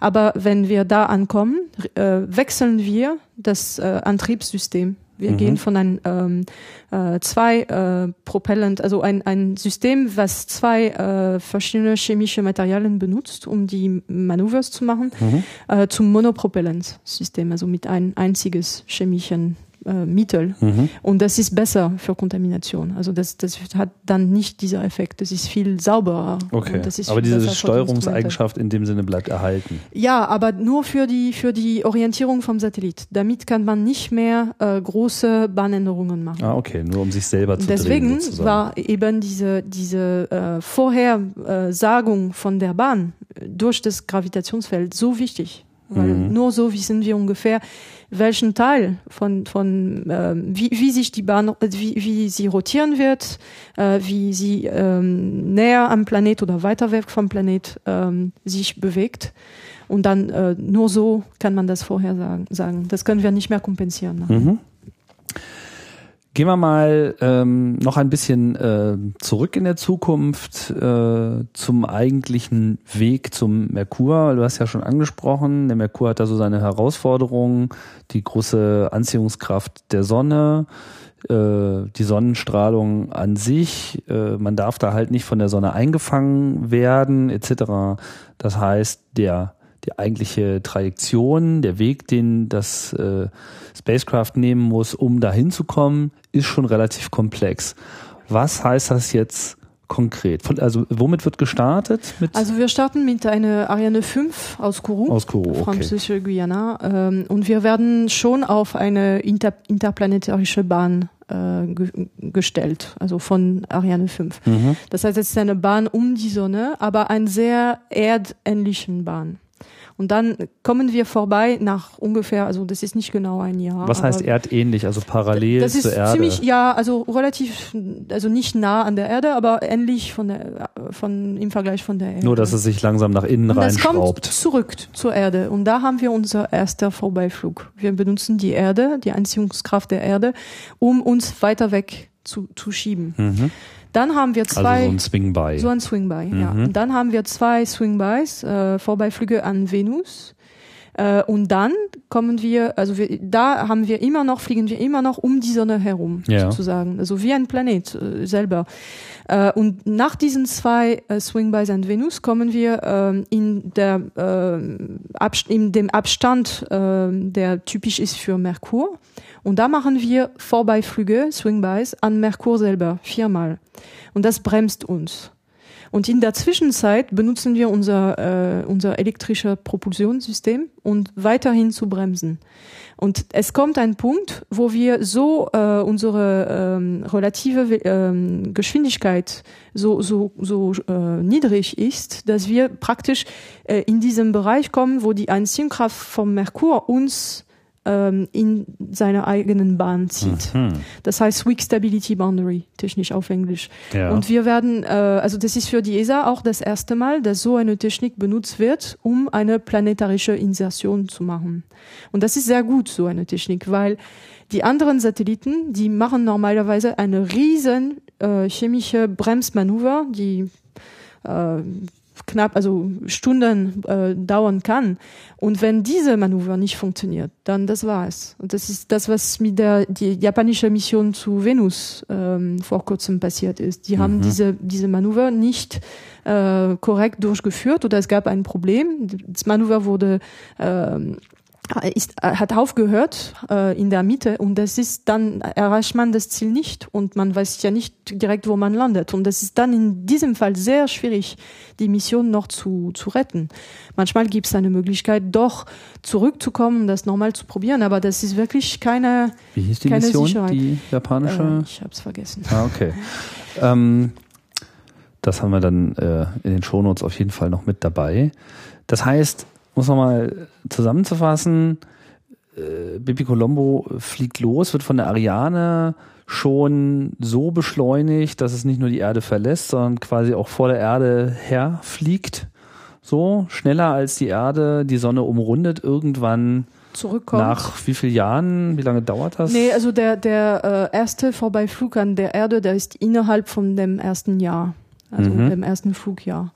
Aber wenn wir da ankommen, äh, wechseln wir das äh, Antriebssystem. Wir mhm. gehen von einem ähm, äh, zwei äh, Propellant, also ein, ein System, was zwei äh, verschiedene chemische Materialien benutzt, um die Manövers zu machen, mhm. äh, zum Monopropellant-System, also mit ein einziges chemischen äh, Mittel. Mhm. Und das ist besser für Kontamination. Also das, das hat dann nicht dieser Effekt. Das ist viel sauberer. Okay. aber diese Steuerungseigenschaft in dem Sinne bleibt erhalten. Ja, aber nur für die, für die Orientierung vom Satellit. Damit kann man nicht mehr äh, große Bahnänderungen machen. Ah, okay. Nur um sich selber zu Deswegen drehen, war eben diese, diese äh, Vorhersagung von der Bahn durch das Gravitationsfeld so wichtig. Weil mhm. nur so wissen wir ungefähr, welchen Teil von, von äh, wie, wie sich die Bahn, wie, wie sie rotieren wird, äh, wie sie ähm, näher am Planet oder weiter weg vom Planet ähm, sich bewegt. Und dann äh, nur so kann man das vorher sagen. sagen. Das können wir nicht mehr kompensieren. Mhm. Gehen wir mal ähm, noch ein bisschen äh, zurück in der Zukunft äh, zum eigentlichen Weg zum Merkur. Du hast ja schon angesprochen, der Merkur hat da so seine Herausforderungen, die große Anziehungskraft der Sonne, äh, die Sonnenstrahlung an sich. Äh, man darf da halt nicht von der Sonne eingefangen werden, etc. Das heißt, der die eigentliche Trajektion, der Weg, den das äh, Spacecraft nehmen muss, um dahin zu kommen, ist schon relativ komplex. Was heißt das jetzt konkret? Von, also womit wird gestartet? also wir starten mit einer Ariane 5 aus Kourou, aus Kourou okay. französische Guyana, ähm, und wir werden schon auf eine inter, interplanetarische Bahn äh, ge gestellt, also von Ariane 5. Mhm. Das heißt, es ist eine Bahn um die Sonne, aber eine sehr erdähnlichen Bahn. Und dann kommen wir vorbei nach ungefähr, also das ist nicht genau ein Jahr. Was heißt erdähnlich, also parallel das ist zur Erde? Ziemlich, ja, also relativ, also nicht nah an der Erde, aber ähnlich von der, von, im Vergleich von der Erde. Nur, dass es sich langsam nach innen und reinschraubt. Das kommt zurück zur Erde. Und da haben wir unser erster Vorbeiflug. Wir benutzen die Erde, die Anziehungskraft der Erde, um uns weiter weg zu, zu schieben. Mhm. Dann haben wir zwei. Also so ein Swing-By. So ein Swing-By, mhm. ja. Und dann haben wir zwei Swing-Bys, äh, Vorbeiflüge an Venus. Äh, und dann kommen wir, also wir, da haben wir immer noch, fliegen wir immer noch um die Sonne herum, ja. sozusagen. Also wie ein Planet äh, selber. Äh, und nach diesen zwei äh, Swing-Bys an Venus kommen wir äh, in, der, äh, in dem Abstand, äh, der typisch ist für Merkur. Und da machen wir Vorbeiflüge, Swing-Bys, an Merkur selber, viermal. Und das bremst uns. Und in der Zwischenzeit benutzen wir unser, äh, unser elektrisches Propulsionssystem und weiterhin zu bremsen. Und es kommt ein Punkt, wo wir so äh, unsere ähm, relative ähm, Geschwindigkeit so so so äh, niedrig ist, dass wir praktisch äh, in diesem Bereich kommen, wo die Anziehungskraft vom Merkur uns ähm, in seine eigenen Bahn zieht. Mhm. Das heißt Weak Stability Boundary, technisch auf Englisch. Ja. Und wir werden, äh, also das ist für die ESA auch das erste Mal, dass so eine Technik benutzt wird, um eine planetarische Insertion zu machen. Und das ist sehr gut, so eine Technik, weil die anderen Satelliten, die machen normalerweise eine riesen äh, chemische Bremsmanöver, die äh, knapp, also Stunden äh, dauern kann. Und wenn diese Manöver nicht funktioniert, dann das war es. Und das ist das, was mit der die japanische Mission zu Venus ähm, vor kurzem passiert ist. Die mhm. haben diese diese Manöver nicht äh, korrekt durchgeführt oder es gab ein Problem. Das Manöver wurde äh, ist, äh, hat aufgehört äh, in der Mitte und das ist dann erreicht man das Ziel nicht und man weiß ja nicht direkt, wo man landet und das ist dann in diesem Fall sehr schwierig, die Mission noch zu, zu retten. Manchmal gibt es eine Möglichkeit, doch zurückzukommen, das nochmal zu probieren, aber das ist wirklich keine Wie hieß die keine Mission, Sicherheit. die japanische? Äh, ich habe es vergessen. Ah, okay. ähm, das haben wir dann äh, in den Shownotes auf jeden Fall noch mit dabei. Das heißt, muss nochmal zusammenzufassen, äh, Bibi Colombo fliegt los, wird von der Ariane schon so beschleunigt, dass es nicht nur die Erde verlässt, sondern quasi auch vor der Erde herfliegt. So schneller als die Erde die Sonne umrundet, irgendwann zurückkommt. Nach wie vielen Jahren? Wie lange dauert das? Nee, also der, der äh, erste Vorbeiflug an der Erde, der ist innerhalb von dem ersten Jahr, also mhm. dem ersten Flugjahr.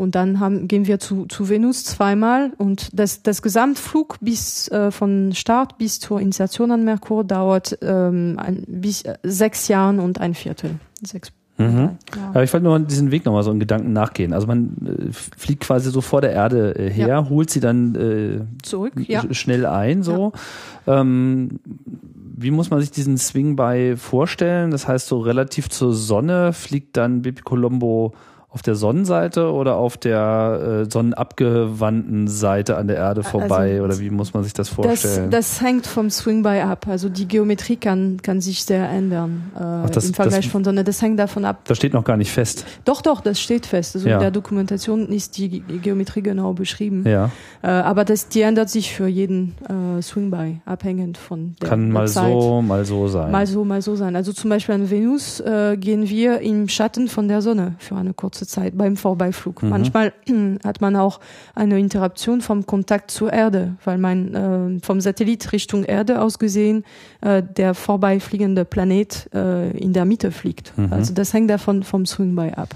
Und dann haben, gehen wir zu, zu Venus zweimal und das, das Gesamtflug bis äh, von Start bis zur Insertion an Merkur dauert ähm, ein, bis äh, sechs Jahren und ein Viertel. Sechs Mhm. Ja. Aber ich wollte nur diesen Weg nochmal so in Gedanken nachgehen. Also man äh, fliegt quasi so vor der Erde äh, her, ja. holt sie dann äh, zurück ja. schnell ein. So, ähm, wie muss man sich diesen Swing bei vorstellen? Das heißt, so relativ zur Sonne fliegt dann Bibi Colombo auf der Sonnenseite oder auf der äh, sonnenabgewandten Seite an der Erde also vorbei also, oder wie muss man sich das vorstellen? Das, das hängt vom Swing by ab. Also die Geometrie kann, kann sich sehr ändern äh, Ach, das, im Vergleich das, von Sonne. Das hängt davon ab. Das steht noch gar nicht fest. Doch, doch, das steht fest. Also ja. in der Dokumentation ist die Geometrie genau beschrieben. Ja. Äh, aber das, die ändert sich für jeden äh, Swing by, abhängend von der Kann mal Zeit. so, mal so sein. Mal so, mal so sein. Also zum Beispiel an Venus äh, gehen wir im Schatten von der Sonne für eine kurze kurze Zeit beim Vorbeiflug. Mhm. Manchmal hat man auch eine Interruption vom Kontakt zur Erde, weil man äh, vom Satellit Richtung Erde aus gesehen äh, der vorbeifliegende Planet äh, in der Mitte fliegt. Mhm. Also das hängt davon vom Swing by ab.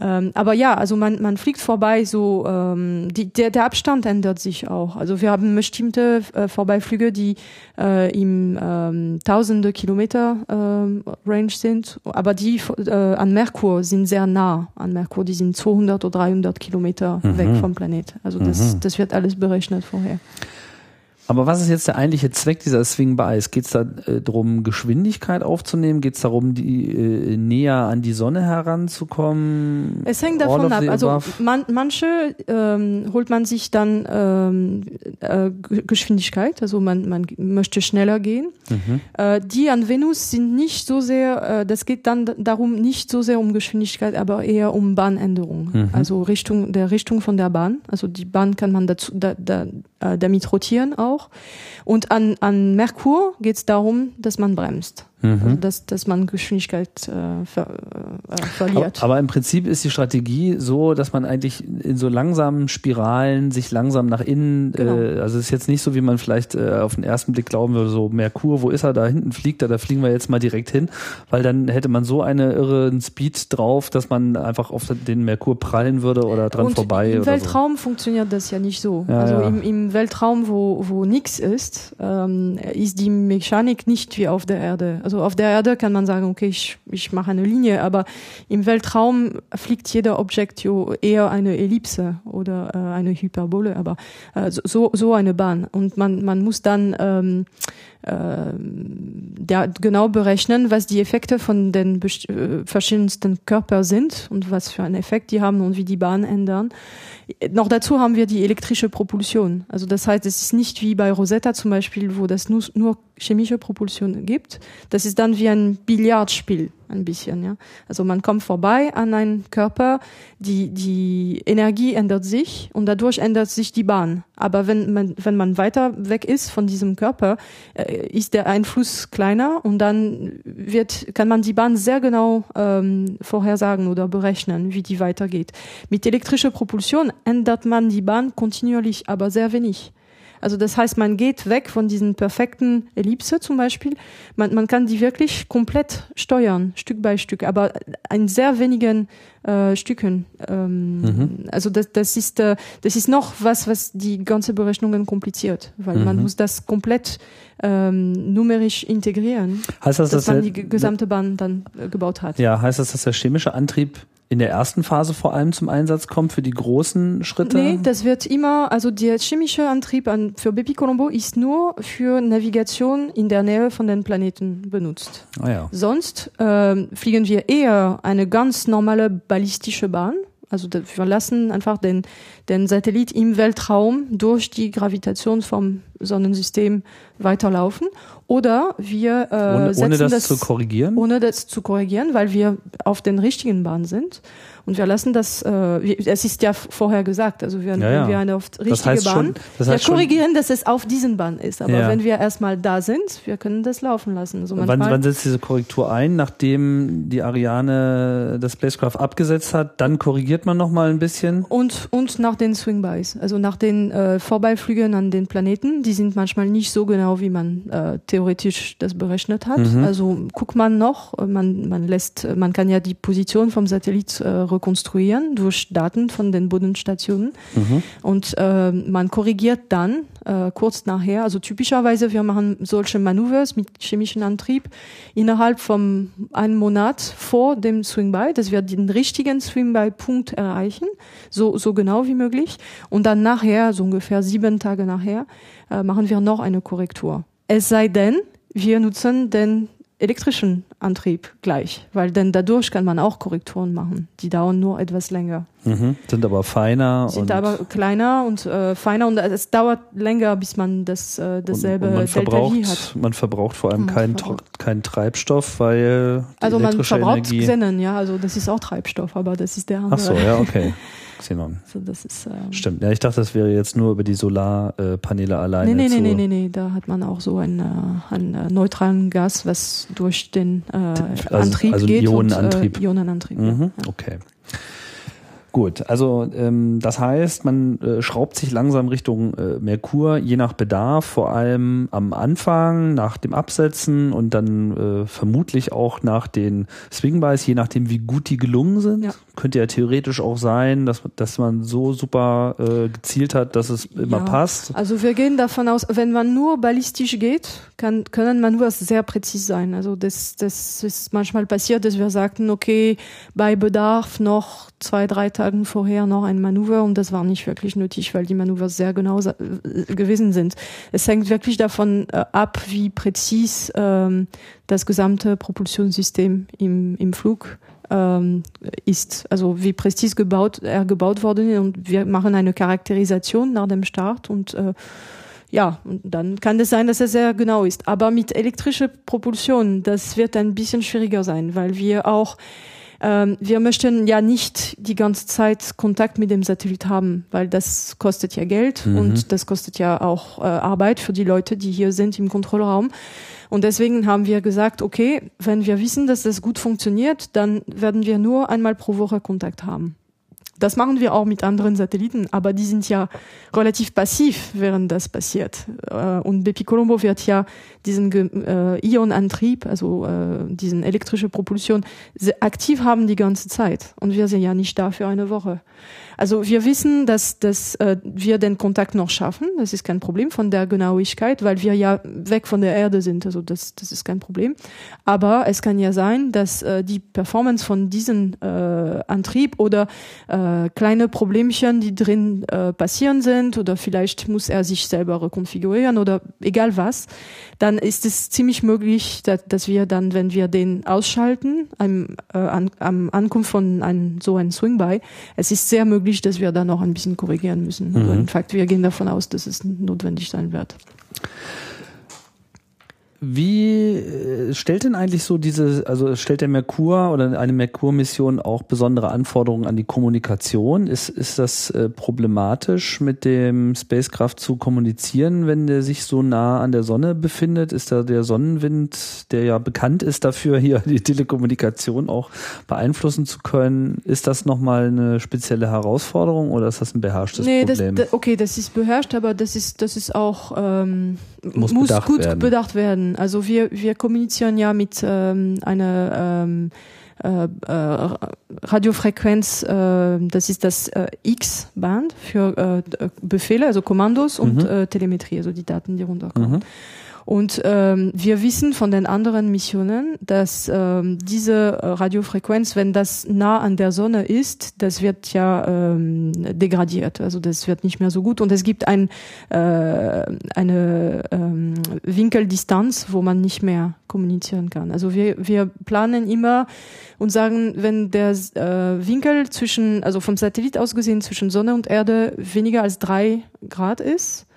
Ähm, aber ja, also man, man fliegt vorbei, so ähm, die, der, der Abstand ändert sich auch. Also wir haben bestimmte äh, Vorbeiflüge, die äh, im ähm, tausende Kilometer ähm, Range sind, aber die äh, an Merkur sind sehr nah an Merkur, die sind 200 oder 300 Kilometer mhm. weg vom Planet. Also das, mhm. das wird alles berechnet vorher. Aber was ist jetzt der eigentliche Zweck dieser Swing Bias? Geht es da äh, darum, Geschwindigkeit aufzunehmen? Geht es darum, die äh, näher an die Sonne heranzukommen? Es hängt davon ab. Also man, manche ähm, holt man sich dann ähm, äh, Geschwindigkeit, also man, man möchte schneller gehen. Mhm. Äh, die an Venus sind nicht so sehr, äh, das geht dann darum nicht so sehr um Geschwindigkeit, aber eher um Bahnänderung. Mhm. Also Richtung der Richtung von der Bahn. Also die Bahn kann man dazu da, da, äh, damit rotieren auch. Und an, an Merkur geht es darum, dass man bremst. Mhm. Also dass, dass man Geschwindigkeit äh, ver, äh, verliert. Aber, aber, im Prinzip ist die Strategie so, dass man eigentlich in so langsamen Spiralen sich langsam nach innen, genau. äh, also es ist jetzt nicht so, wie man vielleicht äh, auf den ersten Blick glauben würde, so Merkur, wo ist er, da hinten fliegt er, da fliegen wir jetzt mal direkt hin, weil dann hätte man so eine irren Speed drauf, dass man einfach auf den Merkur prallen würde oder dran Und vorbei. Im Weltraum so. funktioniert das ja nicht so. Ja, also ja. Im, im Weltraum, wo, wo nichts ist, ähm, ist die Mechanik nicht wie auf der Erde. Also auf der Erde kann man sagen, okay, ich, ich mache eine Linie, aber im Weltraum fliegt jeder Objekt eher eine Ellipse oder äh, eine Hyperbole, aber äh, so, so eine Bahn. Und man, man muss dann ähm, äh, der genau berechnen, was die Effekte von den äh, verschiedensten Körpern sind und was für einen Effekt die haben und wie die Bahn ändern. Noch dazu haben wir die elektrische Propulsion. Also das heißt, es ist nicht wie bei Rosetta zum Beispiel, wo das nur, nur chemische Propulsion gibt. Das ist dann wie ein Billardspiel ein bisschen. Ja? Also man kommt vorbei an einen Körper, die, die Energie ändert sich und dadurch ändert sich die Bahn. Aber wenn man, wenn man weiter weg ist von diesem Körper, äh, ist der Einfluss kleiner und dann wird, kann man die Bahn sehr genau ähm, vorhersagen oder berechnen, wie die weitergeht. Mit elektrischer Propulsion ändert man die Bahn kontinuierlich, aber sehr wenig. Also das heißt, man geht weg von diesen perfekten Ellipse zum Beispiel. Man, man kann die wirklich komplett steuern, Stück bei Stück, aber in sehr wenigen äh, Stücken. Ähm, mhm. Also das, das ist äh, das ist noch was, was die ganze Berechnungen kompliziert, weil mhm. man muss das komplett ähm, numerisch integrieren, heißt das, dass, dass man die gesamte Bahn dann äh, gebaut hat. Ja, heißt das, dass der chemische Antrieb in der ersten Phase vor allem zum Einsatz kommt für die großen Schritte? Nee, das wird immer, also der chemische Antrieb an, für Bepi Colombo ist nur für Navigation in der Nähe von den Planeten benutzt. Ah ja. Sonst äh, fliegen wir eher eine ganz normale ballistische Bahn. Also wir lassen einfach den, den Satellit im Weltraum durch die Gravitation vom Sonnensystem weiterlaufen. Oder wir äh, ohne, ohne das, das, zu korrigieren? Ohne das zu korrigieren, weil wir auf den richtigen Bahn sind. Und wir lassen das, äh, es ist ja vorher gesagt, also wir, ja, ja. wenn wir eine auf richtige das heißt Bahn, schon, das heißt wir korrigieren, schon, dass es auf diesen Bahn ist. Aber ja. wenn wir erstmal da sind, wir können das laufen lassen. Also wann, wann setzt diese Korrektur ein? Nachdem die Ariane das Spacecraft abgesetzt hat, dann korrigiert man noch mal ein bisschen? Und, und nach den Swingbys, also nach den äh, Vorbeiflügen an den Planeten, die sind manchmal nicht so genau, wie man äh, theoretisch das berechnet hat. Mhm. Also guckt man noch, man, man lässt, man kann ja die Position vom Satellit äh, rekonstruieren durch Daten von den Bodenstationen. Mhm. Und äh, man korrigiert dann äh, kurz nachher, also typischerweise wir machen solche Manövers mit chemischem Antrieb innerhalb von einem Monat vor dem Swing-By, dass wir den richtigen Swing-By-Punkt erreichen, so, so genau wie möglich. Und dann nachher, so ungefähr sieben Tage nachher, äh, machen wir noch eine Korrektur. Es sei denn, wir nutzen den elektrischen Antrieb gleich, weil denn dadurch kann man auch Korrekturen machen. Die dauern nur etwas länger. Mhm, sind aber feiner. Sind aber kleiner und äh, feiner und es dauert länger, bis man das äh, dasselbe und, und man verbraucht, hat. Man verbraucht vor allem keinen kein Treibstoff, weil die also man verbraucht Energie Xenon, ja, also das ist auch Treibstoff, aber das ist der andere. Ach so, ja, okay. Xenon. So, das ist, ähm, Stimmt. Ja, ich dachte, das wäre jetzt nur über die Solarpaneele alleine. Nee, nee, nee, nee, nee, nee, da hat man auch so einen, äh, einen äh, neutralen Gas, was durch den äh, also, Antrieb also geht. Ionenantrieb. Und, äh, Ionenantrieb. Mhm, ja. Okay. Gut, also ähm, das heißt, man äh, schraubt sich langsam Richtung äh, Merkur, je nach Bedarf, vor allem am Anfang, nach dem Absetzen und dann äh, vermutlich auch nach den Swingbys, je nachdem, wie gut die gelungen sind. Ja. Könnte ja theoretisch auch sein, dass, dass man so super äh, gezielt hat, dass es immer ja. passt. Also wir gehen davon aus, wenn man nur ballistisch geht, kann, können man nur sehr präzise sein. Also das, das ist manchmal passiert, dass wir sagten, okay, bei Bedarf noch zwei, drei Tagen vorher noch ein Manöver und das war nicht wirklich nötig, weil die Manöver sehr genau äh, gewesen sind. Es hängt wirklich davon äh, ab, wie präzis ähm, das gesamte Propulsionssystem im, im Flug ähm, ist. Also wie präzis gebaut, er gebaut worden ist und wir machen eine Charakterisation nach dem Start und äh, ja, und dann kann es sein, dass er sehr genau ist. Aber mit elektrischer Propulsion, das wird ein bisschen schwieriger sein, weil wir auch ähm, wir möchten ja nicht die ganze Zeit Kontakt mit dem Satellit haben, weil das kostet ja Geld mhm. und das kostet ja auch äh, Arbeit für die Leute, die hier sind im Kontrollraum. Und deswegen haben wir gesagt, okay, wenn wir wissen, dass das gut funktioniert, dann werden wir nur einmal pro Woche Kontakt haben. Das machen wir auch mit anderen Satelliten, aber die sind ja relativ passiv, während das passiert. Äh, und Bepi Colombo wird ja diesen äh, Ionantrieb, also äh, diesen elektrische Propulsion, aktiv haben die ganze Zeit. Und wir sind ja nicht da für eine Woche. Also wir wissen, dass, dass äh, wir den Kontakt noch schaffen. Das ist kein Problem von der Genauigkeit, weil wir ja weg von der Erde sind. Also das, das ist kein Problem. Aber es kann ja sein, dass äh, die Performance von diesem Antrieb oder äh, kleine Problemchen, die drin äh, passieren sind, oder vielleicht muss er sich selber rekonfigurieren oder egal was, dann ist es ziemlich möglich, dass, dass wir dann, wenn wir den ausschalten, am, äh, an, am Ankunft von einem, so einem Swing-By, es ist sehr möglich, dass wir da noch ein bisschen korrigieren müssen. Mhm. in Fakt, wir gehen davon aus, dass es notwendig sein wird. Wie äh, stellt denn eigentlich so diese, also stellt der Merkur oder eine Merkur-Mission auch besondere Anforderungen an die Kommunikation? Ist, ist das äh, problematisch, mit dem Spacecraft zu kommunizieren, wenn der sich so nah an der Sonne befindet? Ist da der Sonnenwind, der ja bekannt ist dafür, hier die Telekommunikation auch beeinflussen zu können, ist das nochmal eine spezielle Herausforderung oder ist das ein beherrschtes nee, Problem? Das, okay, das ist beherrscht, aber das ist, das ist auch, ähm, muss, muss bedacht gut werden. bedacht werden. Also wir, wir kommunizieren ja mit ähm, einer ähm, äh, äh, Radiofrequenz, äh, das ist das äh, X-Band für äh, Befehle, also Kommandos und mhm. Telemetrie, also die Daten, die runterkommen. Mhm. Und ähm, wir wissen von den anderen Missionen, dass ähm, diese Radiofrequenz, wenn das nah an der Sonne ist, das wird ja ähm, degradiert. Also das wird nicht mehr so gut. Und es gibt ein, äh, eine ähm, Winkeldistanz, wo man nicht mehr kommunizieren kann. Also wir, wir planen immer und sagen, wenn der äh, Winkel zwischen, also vom Satellit aus gesehen zwischen Sonne und Erde weniger als drei Grad ist,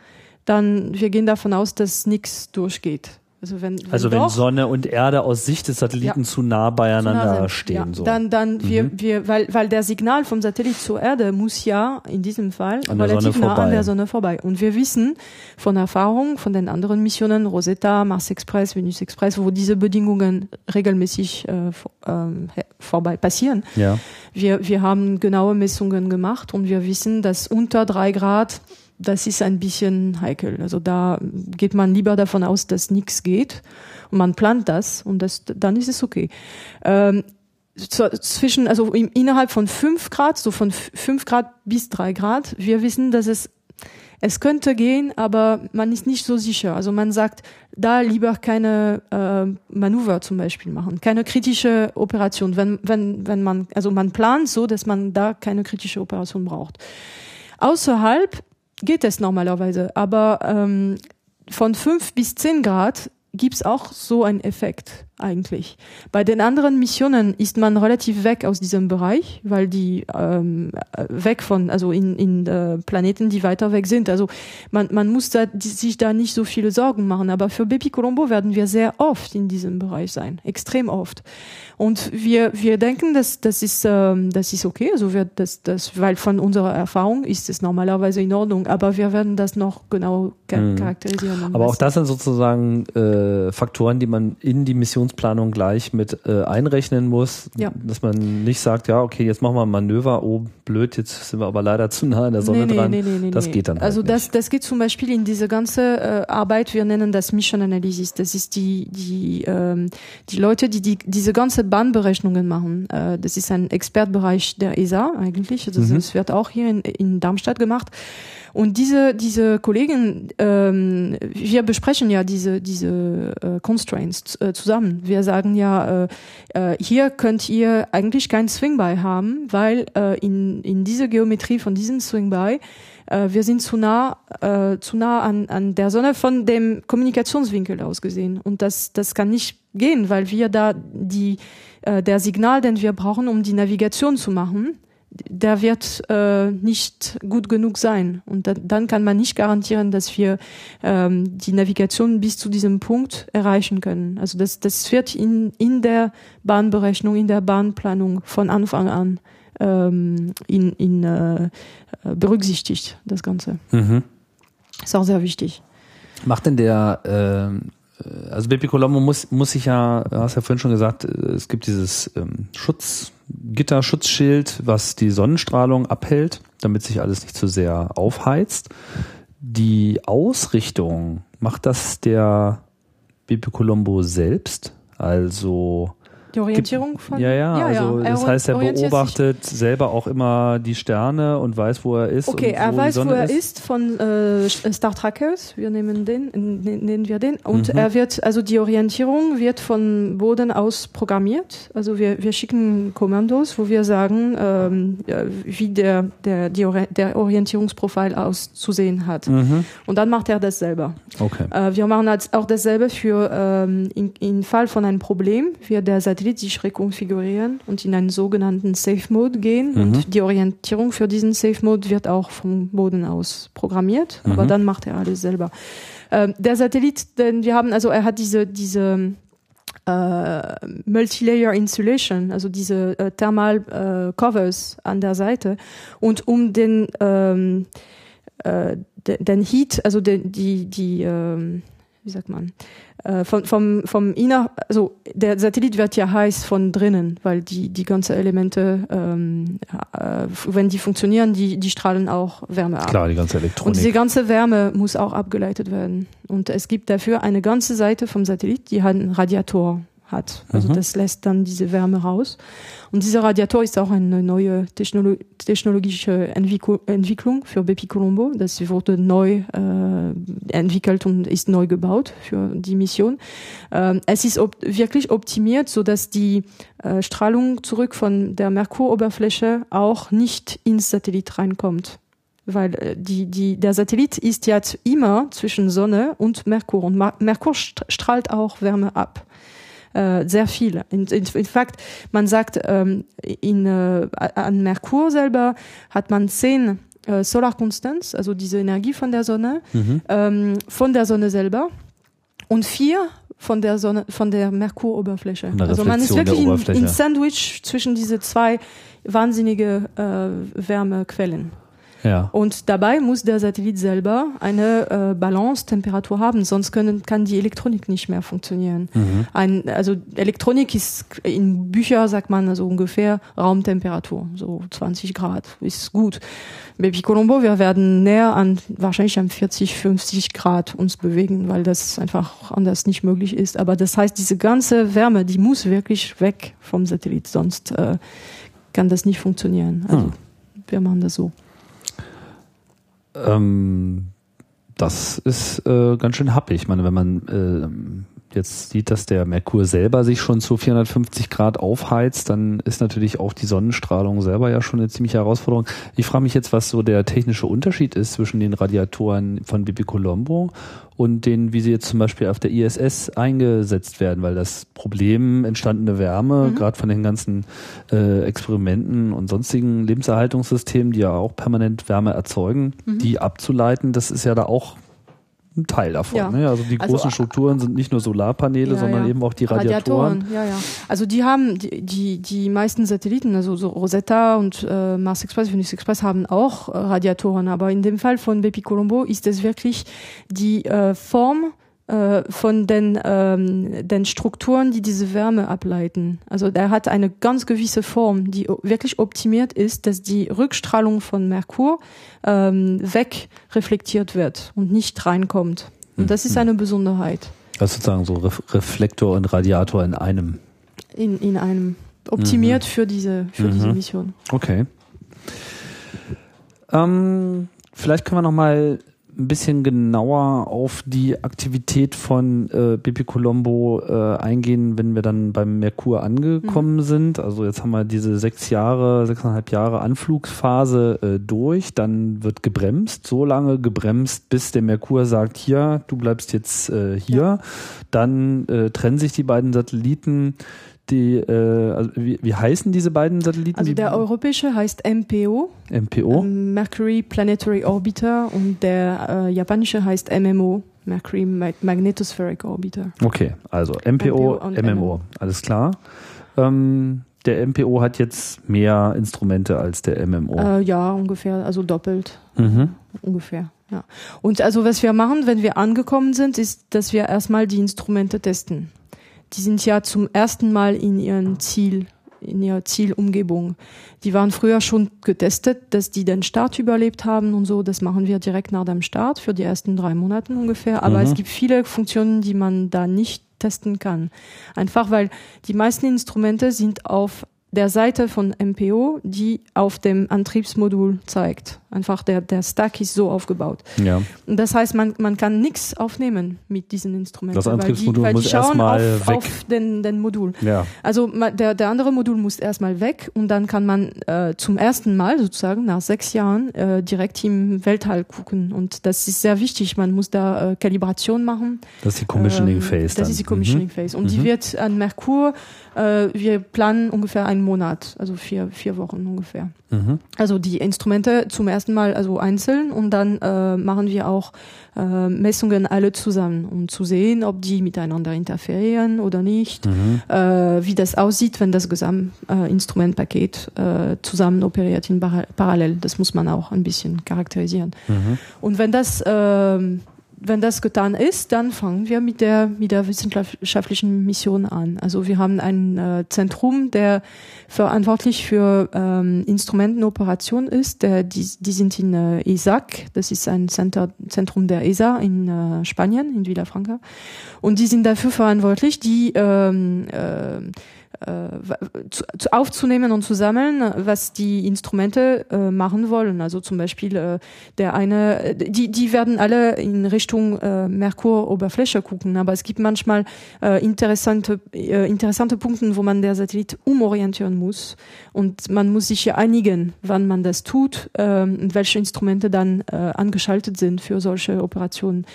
dann wir gehen davon aus, dass nichts durchgeht. Also wenn, wenn, also wenn doch, Sonne und Erde aus Sicht des Satelliten ja, zu nah beieinander zu nah stehen. Ja, so. Dann, dann mhm. wir, wir, weil, weil der Signal vom Satellit zur Erde muss ja in diesem Fall an relativ nah vorbei. an der Sonne vorbei. Und wir wissen von Erfahrung von den anderen Missionen, Rosetta, Mars Express, Venus Express, wo diese Bedingungen regelmäßig äh, äh, vorbei passieren. Ja. Wir, wir haben genaue Messungen gemacht und wir wissen, dass unter drei Grad das ist ein bisschen heikel. Also da geht man lieber davon aus, dass nichts geht und man plant das und das, dann ist es okay. Ähm, zwischen, also im, innerhalb von fünf Grad, so von fünf Grad bis drei Grad, wir wissen, dass es es könnte gehen, aber man ist nicht so sicher. Also man sagt, da lieber keine äh, Manöver zum Beispiel machen, keine kritische Operation. Wenn, wenn, wenn man, also man plant so, dass man da keine kritische Operation braucht. Außerhalb geht es normalerweise. Aber ähm, von fünf bis zehn Grad gibt's auch so einen Effekt eigentlich. Bei den anderen Missionen ist man relativ weg aus diesem Bereich, weil die ähm, weg von, also in, in äh, Planeten, die weiter weg sind. Also man, man muss da, die, sich da nicht so viele Sorgen machen. Aber für Bepi Colombo werden wir sehr oft in diesem Bereich sein, extrem oft. Und wir, wir denken, dass das ist, ähm, das ist okay. Also wir, das, das, weil von unserer Erfahrung ist es normalerweise in Ordnung. Aber wir werden das noch genau mhm. charakterisieren. Aber auch das sind sozusagen äh, Faktoren, die man in die Missionsplanung gleich mit äh, einrechnen muss, ja. dass man nicht sagt, ja, okay, jetzt machen wir ein Manöver, oh blöd, jetzt sind wir aber leider zu nah an der Sonne nee, dran. Nee, nee, das geht dann. Also halt das, das geht zum Beispiel in diese ganze äh, Arbeit, wir nennen das Mission Analysis. Das ist die die ähm, die Leute, die, die diese ganze Bahnberechnungen machen. Äh, das ist ein Expertbereich der ESA eigentlich. Also mhm. Das wird auch hier in, in Darmstadt gemacht. Und diese, diese Kollegen, ähm, wir besprechen ja diese, diese äh, Constraints äh, zusammen. Wir sagen ja, äh, äh, hier könnt ihr eigentlich kein Swing-By haben, weil äh, in, in diese Geometrie von diesem Swing-By äh, wir sind zu nah, äh, zu nah an, an der Sonne von dem Kommunikationswinkel aus gesehen. Und das, das kann nicht gehen, weil wir da die, äh, der Signal, den wir brauchen, um die Navigation zu machen, der wird äh, nicht gut genug sein. Und da, dann kann man nicht garantieren, dass wir ähm, die Navigation bis zu diesem Punkt erreichen können. Also das, das wird in, in der Bahnberechnung, in der Bahnplanung von Anfang an ähm, in, in, äh, berücksichtigt, das Ganze. Mhm. Ist auch sehr wichtig. Macht denn der äh also Bepi Colombo muss, muss sich ja, hast ja vorhin schon gesagt, es gibt dieses ähm, Schutzgitter, Schutzschild, was die Sonnenstrahlung abhält, damit sich alles nicht zu sehr aufheizt. Die Ausrichtung, macht das der Bepi Colombo selbst? Also Die Orientierung von? Ja, ja, Ja, ja. also Er das heißt, er beobachtet selber auch immer die Sterne und weiß, wo er ist. Okay, er weiß, wo er ist von äh, Star Trackers. Wir nehmen den, nennen wir den. Und Mhm. er wird, also die Orientierung wird von Boden aus programmiert. Also wir, wir schicken Kommandos, wo wir sagen, ähm, ja, wie der, der, die der Orientierungsprofil auszusehen hat. Mhm. Und dann macht er das selber. Okay. Äh, wir machen auch dasselbe für ähm, in, Fall von einem Problem, wird der Satellit sich rekonfigurieren und in einen sogenannten Safe Mode gehen. Mhm. Und die Orientierung für diesen Safe Mode wird auch vom Boden aus programmiert, aber Mhm. dann macht er alles selber. Ähm, der Satellit, den wir haben, also er hat diese diese äh, Multilayer Insulation, also diese äh, Thermal äh, Covers an der Seite und um den ähm, äh, de- den Heat, also den, die die ähm, wie sagt man äh, vom vom vom inner, also der Satellit wird ja heiß von drinnen, weil die die ganzen Elemente, ähm, äh, wenn die funktionieren, die die strahlen auch Wärme ab. Klar, die ganze Und Elektronik. diese ganze Wärme muss auch abgeleitet werden. Und es gibt dafür eine ganze Seite vom Satellit, die halt einen Radiator hat. Also Mhm. das lässt dann diese Wärme raus. Und dieser Radiator ist auch eine neue Technolo technologische Entwicklu Entwicklung für Bepi Colombo. Das wurde neu äh, entwickelt und ist neu gebaut für die Mission. Ähm, es ist op wirklich optimiert, so dass die äh, Strahlung zurück von der Merkuroberfläche auch nicht ins Satellit reinkommt weil äh, die, die, der Satellit ist jetzt immer zwischen Sonne und Merkur und Ma Merkur st- strahlt auch Wärme ab. Äh, sehr viel. In, in, in fact, man sagt, ähm, in, äh, an Merkur selber hat man zehn äh, Solar Constants, also diese Energie von der Sonne, Mhm. ähm, von der Sonne selber und vier von der Sonne, von der Merkuroberfläche. Also man ist wirklich in, in Sandwich zwischen diese zwei wahnsinnige äh, Wärmequellen. Ja. Und dabei muss der Satellit selber eine äh, Balance-Temperatur haben, sonst können, kann die Elektronik nicht mehr funktionieren. Mhm. Ein, also Elektronik ist in Büchern sagt man also ungefähr Raumtemperatur, so 20 Grad ist gut. Bei Colombo wir werden näher an wahrscheinlich an 40, 50 Grad uns bewegen, weil das einfach anders nicht möglich ist. Aber das heißt, diese ganze Wärme, die muss wirklich weg vom Satellit, sonst äh, kann das nicht funktionieren. Also Hm. wir machen das so. Ähm, das ist äh, ganz schön happig. Ich meine, wenn man ähm, jetzt sieht, dass der Merkur selber sich schon zu 450 Grad aufheizt, dann ist natürlich auch die Sonnenstrahlung selber ja schon eine ziemliche Herausforderung. Ich frage mich jetzt, was so der technische Unterschied ist zwischen den Radiatoren von Bibi Colombo und den, wie sie jetzt zum Beispiel auf der ISS eingesetzt werden, weil das Problem entstandene Wärme, Mhm. gerade von den ganzen äh, Experimenten und sonstigen Lebenserhaltungssystemen, die ja auch permanent Wärme erzeugen, Mhm. die abzuleiten, das ist ja da auch ein Teil davon. Ja. Ne? Also die Also, großen Strukturen sind nicht nur Solarpaneele, Ja, sondern ja. eben auch die Radiatoren. Ja, ja. Also die haben die die, die meisten Satelliten, also so Rosetta und äh, Mars Express, Venus Express haben auch äh, Radiatoren, aber in dem Fall von Bepi Colombo ist es wirklich die äh, Form äh, von den ähm, den Strukturen, die diese Wärme ableiten. Also der hat eine ganz gewisse Form, die wirklich optimiert ist, dass die Rückstrahlung von Merkur ähm, weg reflektiert wird und nicht reinkommt. Und das ist Mhm. eine Besonderheit. Also sozusagen so Ref Reflektor und Radiator in einem. in, in einem optimiert für diese für diese Mhm. Mission. Okay. Ähm, vielleicht können wir noch mal ein bisschen genauer auf die Aktivität von äh, Bibi Colombo äh, eingehen, wenn wir dann beim Merkur angekommen sind. Also jetzt haben wir diese sechs Jahre, sechseinhalb Jahre Anflugsphase äh, durch. Dann wird gebremst, so lange gebremst, bis der Merkur sagt, hier, du bleibst jetzt äh, hier. Dann äh, trennen sich die beiden Satelliten. Die, äh, also wie, wie heißen diese beiden Satelliten? Also der europäische heißt MPO, MPO? ähm, Mercury Planetary Orbiter, und der äh, japanische heißt MMO, Mercury Mag Magnetospheric Orbiter. Okay, also MPO, MPO MMO. alles klar. Ähm, der MPO hat jetzt mehr Instrumente als der MMO. Äh, ja, ungefähr, also doppelt. mhm. Ungefähr, ja. Und also was wir machen, wenn wir angekommen sind, ist, dass wir erstmal die Instrumente testen. Die sind ja zum ersten Mal in ihrem Ziel, in ihrer Zielumgebung. Die waren früher schon getestet, dass die den Start überlebt haben und so. Das machen wir direkt nach dem Start für die ersten drei Monate ungefähr. Aber Mhm. es gibt viele Funktionen, die man da nicht testen kann. Einfach weil die meisten Instrumente sind auf der Seite von MPO, die auf dem Antriebsmodul zeigt. Einfach der, der Stack ist so aufgebaut. Ja. Und das heißt, man, man kann nichts aufnehmen mit diesen Instrumenten. Das Antriebsmodul weil die, weil muss die schauen erstmal auf, weg. auf den, den Modul. Ja. Also der, der andere Modul muss erstmal weg und dann kann man äh, zum ersten Mal sozusagen nach sechs Jahren äh, direkt im Weltall gucken. Und das ist sehr wichtig. Man muss da äh, Kalibration machen. Das ist die Commissioning Ähm, Phase. Das dann. ist die Commissioning Mhm. Phase. Und die wird an Merkur, äh, wir planen ungefähr einen Monat, also vier, vier Wochen ungefähr. Mhm. Also die Instrumente zum ersten Mal also einzeln und dann äh, machen wir auch äh, Messungen alle zusammen, um zu sehen, ob die miteinander interferieren oder nicht, Mhm. äh, wie das aussieht, wenn das Gesamtinstrumentpaket äh, zusammen operiert in para parallel. Das muss man auch ein bisschen charakterisieren. Mhm. Und wenn das ähm, wenn das getan ist, dann fangen wir mit der, mit der wissenschaftlichen Mission an. Also wir haben ein äh, Zentrum, der verantwortlich für ähm, Instrumentenoperation ist. Der, die, die sind in äh, ESAC, das ist ein Center, Zentrum der ESA in äh, Spanien, in Villafranca. Und die sind dafür verantwortlich, die ähm, äh, zu, zu aufzunehmen und zu sammeln, was die Instrumente äh, machen wollen. Also zum Beispiel äh, der eine, die, die werden alle in Richtung äh, Merkur-Oberfläche gucken, aber es gibt manchmal äh, interessante, äh, interessante Punkte, wo man der Satellit umorientieren muss und man muss sich ja einigen, wann man das tut äh, und welche Instrumente dann äh, angeschaltet sind für solche Operationen.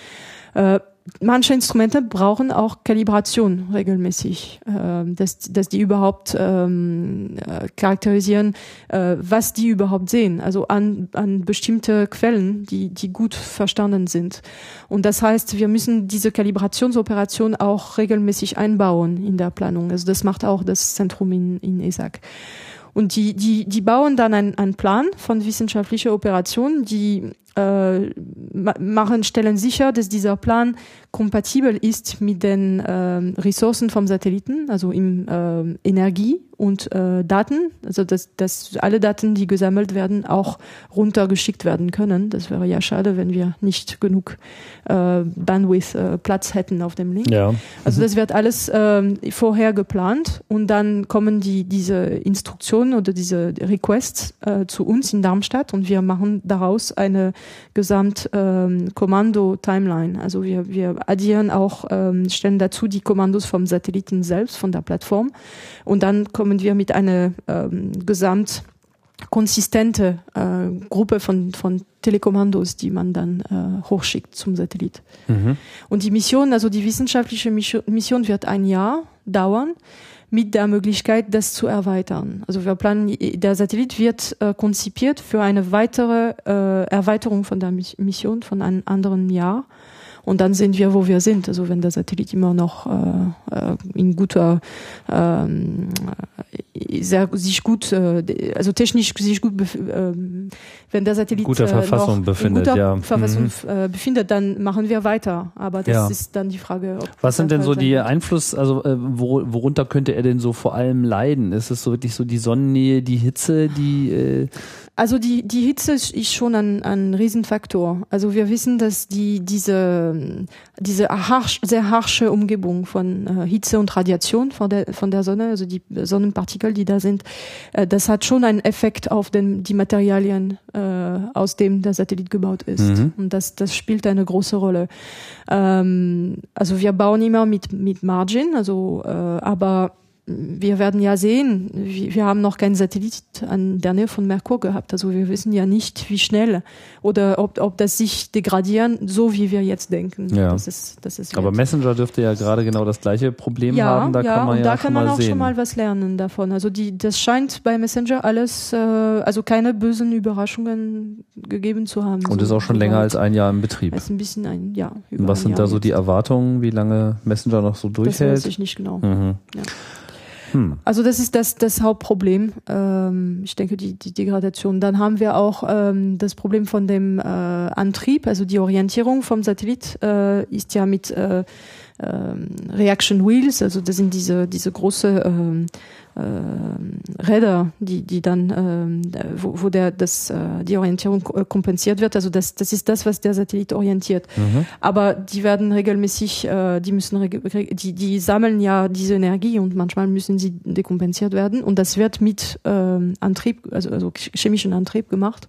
Äh, manche Instrumente brauchen auch Kalibration regelmäßig, äh, dass, dass die überhaupt ähm, äh, charakterisieren, äh, was die überhaupt sehen, also an, an bestimmte Quellen, die, die gut verstanden sind. Und das heißt, wir müssen diese Kalibrationsoperation auch regelmäßig einbauen in der Planung. Also das macht auch das Zentrum in, in ESAC. Und die, die, die bauen dann einen, Plan von wissenschaftlicher Operation, die äh, machen, stellen sicher, dass dieser Plan kompatibel ist mit den äh, Ressourcen vom Satelliten, also im äh, Energie und äh, Daten, also dass, dass alle Daten, die gesammelt werden, auch runtergeschickt werden können. Das wäre ja schade, wenn wir nicht genug äh, Bandwidth, äh, Platz hätten auf dem Link. Ja. Also das wird alles ähm, vorher geplant und dann kommen die diese Instruktionen oder diese Requests äh, zu uns in Darmstadt und wir machen daraus eine Gesamt ähm, Kommando Timeline. Also wir wir addieren auch ähm, stellen dazu die Kommandos vom Satelliten selbst von der Plattform und dann kommen wir mit einer ähm, Gesamt konsistente äh, Gruppe von, von Telekommandos, die man dann äh, hochschickt zum Satellit. Mhm. Und die Mission, also die wissenschaftliche Mission wird ein Jahr dauern mit der Möglichkeit, das zu erweitern. Also wir planen, der Satellit wird äh, konzipiert für eine weitere äh, Erweiterung von der Mis- Mission von einem anderen Jahr. Und dann sehen wir, wo wir sind. Also wenn der Satellit immer noch äh, äh, in guter, äh, sehr, sich gut, äh, also technisch sich gut, ähm, wenn der Satellit Guter äh, Verfassung noch befindet, in guter ja. Verfassung Mhm. äh, befindet, dann machen wir weiter. Aber das Ja. ist dann die Frage. Ob Was sind denn so die. Einfluss, also wo, worunter könnte er denn so vor allem leiden? Ist es so wirklich so die Sonnennähe, die Hitze, die äh, Also die, die Hitze ist schon ein, ein Riesenfaktor. Also wir wissen, dass die, diese, diese harsch, sehr harsche Umgebung von Hitze und Radiation von der, von der Sonne, also die Sonnenpartikel, die da sind, äh, das hat schon einen Effekt auf den, die Materialien, äh, aus dem der Satellit gebaut ist. Mhm. Und das, das spielt eine große Rolle. Ähm, also wir bauen immer mit, mit Margin, also, äh, aber wir werden ja sehen, wir haben noch keinen Satellit an der Nähe von Merkur gehabt. Also wir wissen ja nicht, wie schnell oder ob, ob das sich degradieren, so wie wir jetzt denken. Ja. Das ist, das ist aber. Messenger dürfte ja gerade genau das gleiche Problem ja, haben, da ja, kann man und ja da kann man auch sehen. schon mal was lernen davon. Also die, das scheint bei Messenger alles, äh, also keine bösen Überraschungen gegeben zu haben. Und so, ist auch schon länger als ein Jahr im Betrieb. Ist ein bisschen ein, ja. über Und was sind Jahr da so die. Erwartungen, wie lange Messenger noch so Das weiß durchhält? ich nicht genau. Mhm. Ja. Hm. Also das ist das, das Hauptproblem. Ähm, ich denke, die, die Degradation. Dann haben wir auch ähm, das Problem von dem äh, Antrieb, also die Orientierung vom Satellit äh, ist ja mit äh, ähm, Reaction Wheels, also das sind diese diese große ähm, äh, Räder, die die dann ähm, wo, wo der das äh, die Orientierung kompensiert wird. Also das das ist das, was der Satellit orientiert. Mhm. Aber die werden regelmäßig, äh, die müssen die die sammeln ja diese Energie und manchmal müssen sie dekompensiert werden und das wird mit ähm, Antrieb, also also chemischen Antrieb gemacht.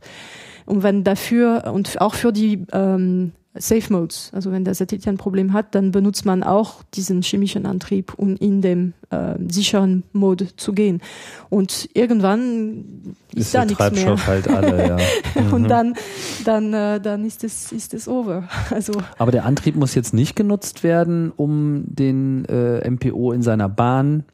Und wenn dafür und auch für die ähm, Safe Modes. Also wenn der Satellit ein Problem hat, dann benutzt man auch diesen chemischen Antrieb, um in dem äh, sicheren Mode zu gehen. Und irgendwann ist, ist da nichts Treibstoff mehr. halt alle, ja. Mhm. Und dann, dann, äh, dann ist es, ist es over. Also. Aber der Antrieb muss jetzt nicht genutzt werden, um den äh, MPO in seiner Bahn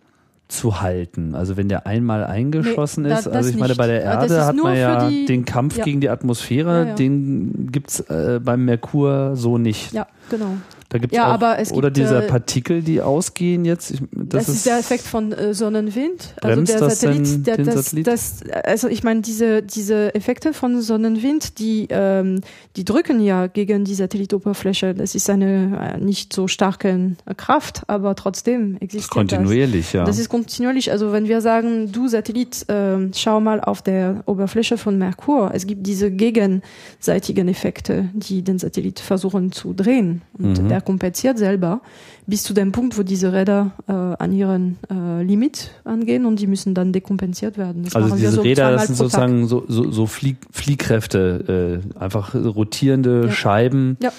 zu halten. Also wenn der einmal eingeschossen nee, ist, also ich meine, bei der Erde hat man ja die, den Kampf ja. gegen die Atmosphäre, ja, ja. den gibt's äh, beim Merkur so nicht. Ja, genau. Da gibt's ja, auch, aber es oder gibt, diese äh, Partikel, die ausgehen jetzt. Ich, das, das ist, ist, der Effekt von äh, Sonnenwind. Also der Satellit, der, das, Satellit? Das, also ich meine, diese, diese Effekte von Sonnenwind, die, ähm, die drücken ja gegen die Satellitoberfläche. Das ist eine äh, nicht so starke Kraft, aber trotzdem existiert das. Kontinuierlich, das. ja. Das ist kontinuierlich. Also wenn wir sagen, du Satellit, äh, schau mal auf der Oberfläche von Merkur. Es gibt diese gegenseitigen Effekte, die den Satellit versuchen zu drehen. Und mhm der kompensiert selber bis zu dem Punkt, wo diese Räder äh, an ihren äh, Limit angehen und die müssen dann dekompensiert werden. Das also diese so Räder, das sind sozusagen so, so, so Flieg, Fliehkräfte, äh, einfach rotierende ja. Scheiben. Ja,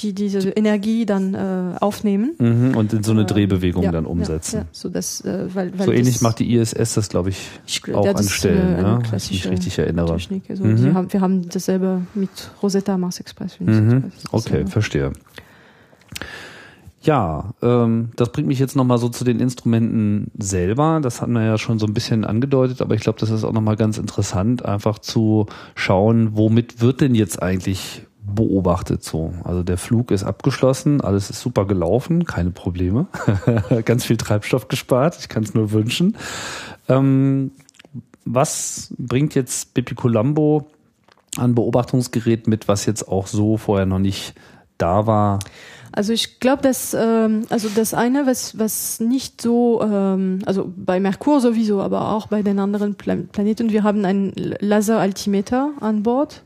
die, die diese Energie dann äh, aufnehmen. Mhm, und in so eine äh, Drehbewegung ja, dann umsetzen. Ja. So, das, äh, weil, weil so ähnlich macht die ISS das, glaube ich, ich, auch ja, anstellen, eine, eine wenn ich mich richtig erinnere. Technik. Also mhm. haben, wir haben dasselbe mit Rosetta Mars Express. Mhm. Okay, verstehe. Ja, ähm, das bringt mich jetzt nochmal so zu den Instrumenten selber. Das hatten wir ja schon so ein bisschen angedeutet, aber ich glaube, das ist auch nochmal ganz interessant, einfach zu schauen, womit wird denn jetzt eigentlich beobachtet so. Also der Flug ist abgeschlossen, alles ist super gelaufen, keine Probleme. ganz viel Treibstoff gespart, ich kann es nur wünschen. Ähm, was bringt jetzt Bepi Colombo an Beobachtungsgerät mit, was jetzt auch so vorher noch nicht da war? Also ich glaube, dass ähm, also das eine, was was nicht so, ähm, also bei Merkur sowieso, aber auch bei den anderen Plan Planeten, wir haben einen Laser-Altimeter an Bord.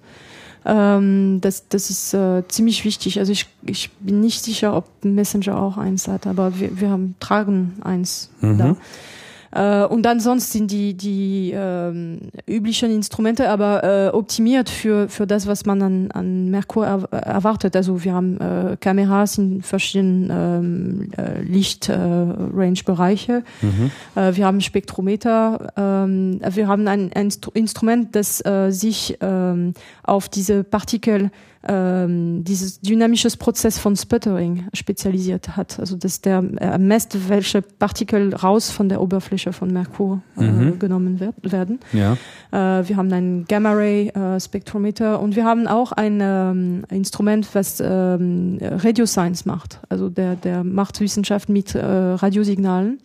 Ähm, das das ist äh, ziemlich wichtig. Also ich ich bin nicht sicher, ob Messenger auch eins hat, aber wir wir haben tragen eins mhm. da. Äh, und dann sonst sind die, die ähm, üblichen Instrumente aber äh, optimiert für, für das, was man an, an Merkur er, erwartet. Also wir haben äh, Kameras in verschiedenen ähm, äh, Licht-Range-Bereiche. Äh, mhm. äh, wir haben Spektrometer. Ähm, wir haben ein, ein Instrument, das äh, sich ähm, auf diese Partikel dieses dynamisches Prozess von Sputtering spezialisiert hat. Also dass der er messt, welche Partikel raus von der Oberfläche von Merkur äh, mhm. genommen wird, werden. Ja. Äh, wir haben ein Gamma Ray äh, Spektrometer und wir haben auch ein ähm, Instrument, was ähm, Radio Science macht. Also der der macht Wissenschaft mit äh, Radiosignalen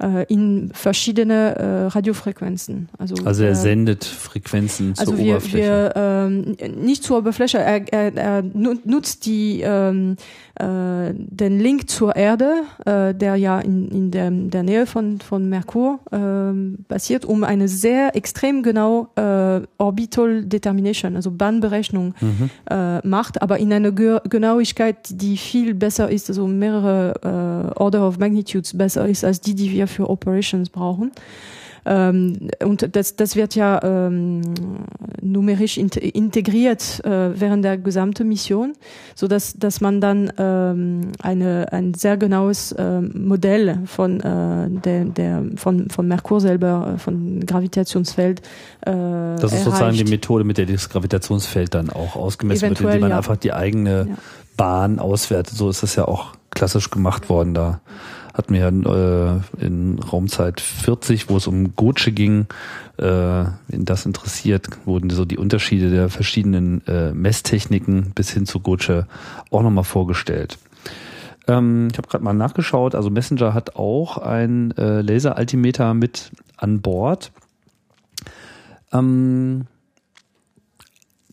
äh, in verschiedene äh, Radiofrequenzen. Also, also er sendet Frequenzen also zur wir, Oberfläche. Wir, ähm, nicht zur Oberfläche, er, er, er nutzt die ähm, äh, den Link zur Erde, äh, der ja in, in der, der Nähe von, von Merkur äh, passiert, um eine sehr extrem genau äh, Orbital Determination, also Bahnberechnung mhm. äh, macht, aber in einer Ge Genauigkeit, die viel besser ist, also mehrere äh, Order of Magnitudes besser ist als die, die wir für Operations brauchen. Ähm, und das, das wird ja ähm, numerisch in, integriert äh, während der gesamten Mission, so dass dass man dann ähm, eine ein sehr genaues äh, Modell von äh, der, der von von Merkur selber, äh, von Gravitationsfeld. Äh, das ist erreicht. sozusagen die Methode, mit der das Gravitationsfeld dann auch ausgemessen Eventuell, wird, indem man ja. einfach die eigene ja. Bahn auswertet. So ist das ja auch klassisch gemacht worden da hatten wir äh, in Raumzeit 40, wo es um Gotsche ging, äh, in das interessiert, wurden so die Unterschiede der verschiedenen äh, Messtechniken bis hin zu Gotsche auch nochmal vorgestellt. Ähm, ich habe gerade mal nachgeschaut, also Messenger hat auch ein äh, Laseraltimeter mit an Bord. Ähm,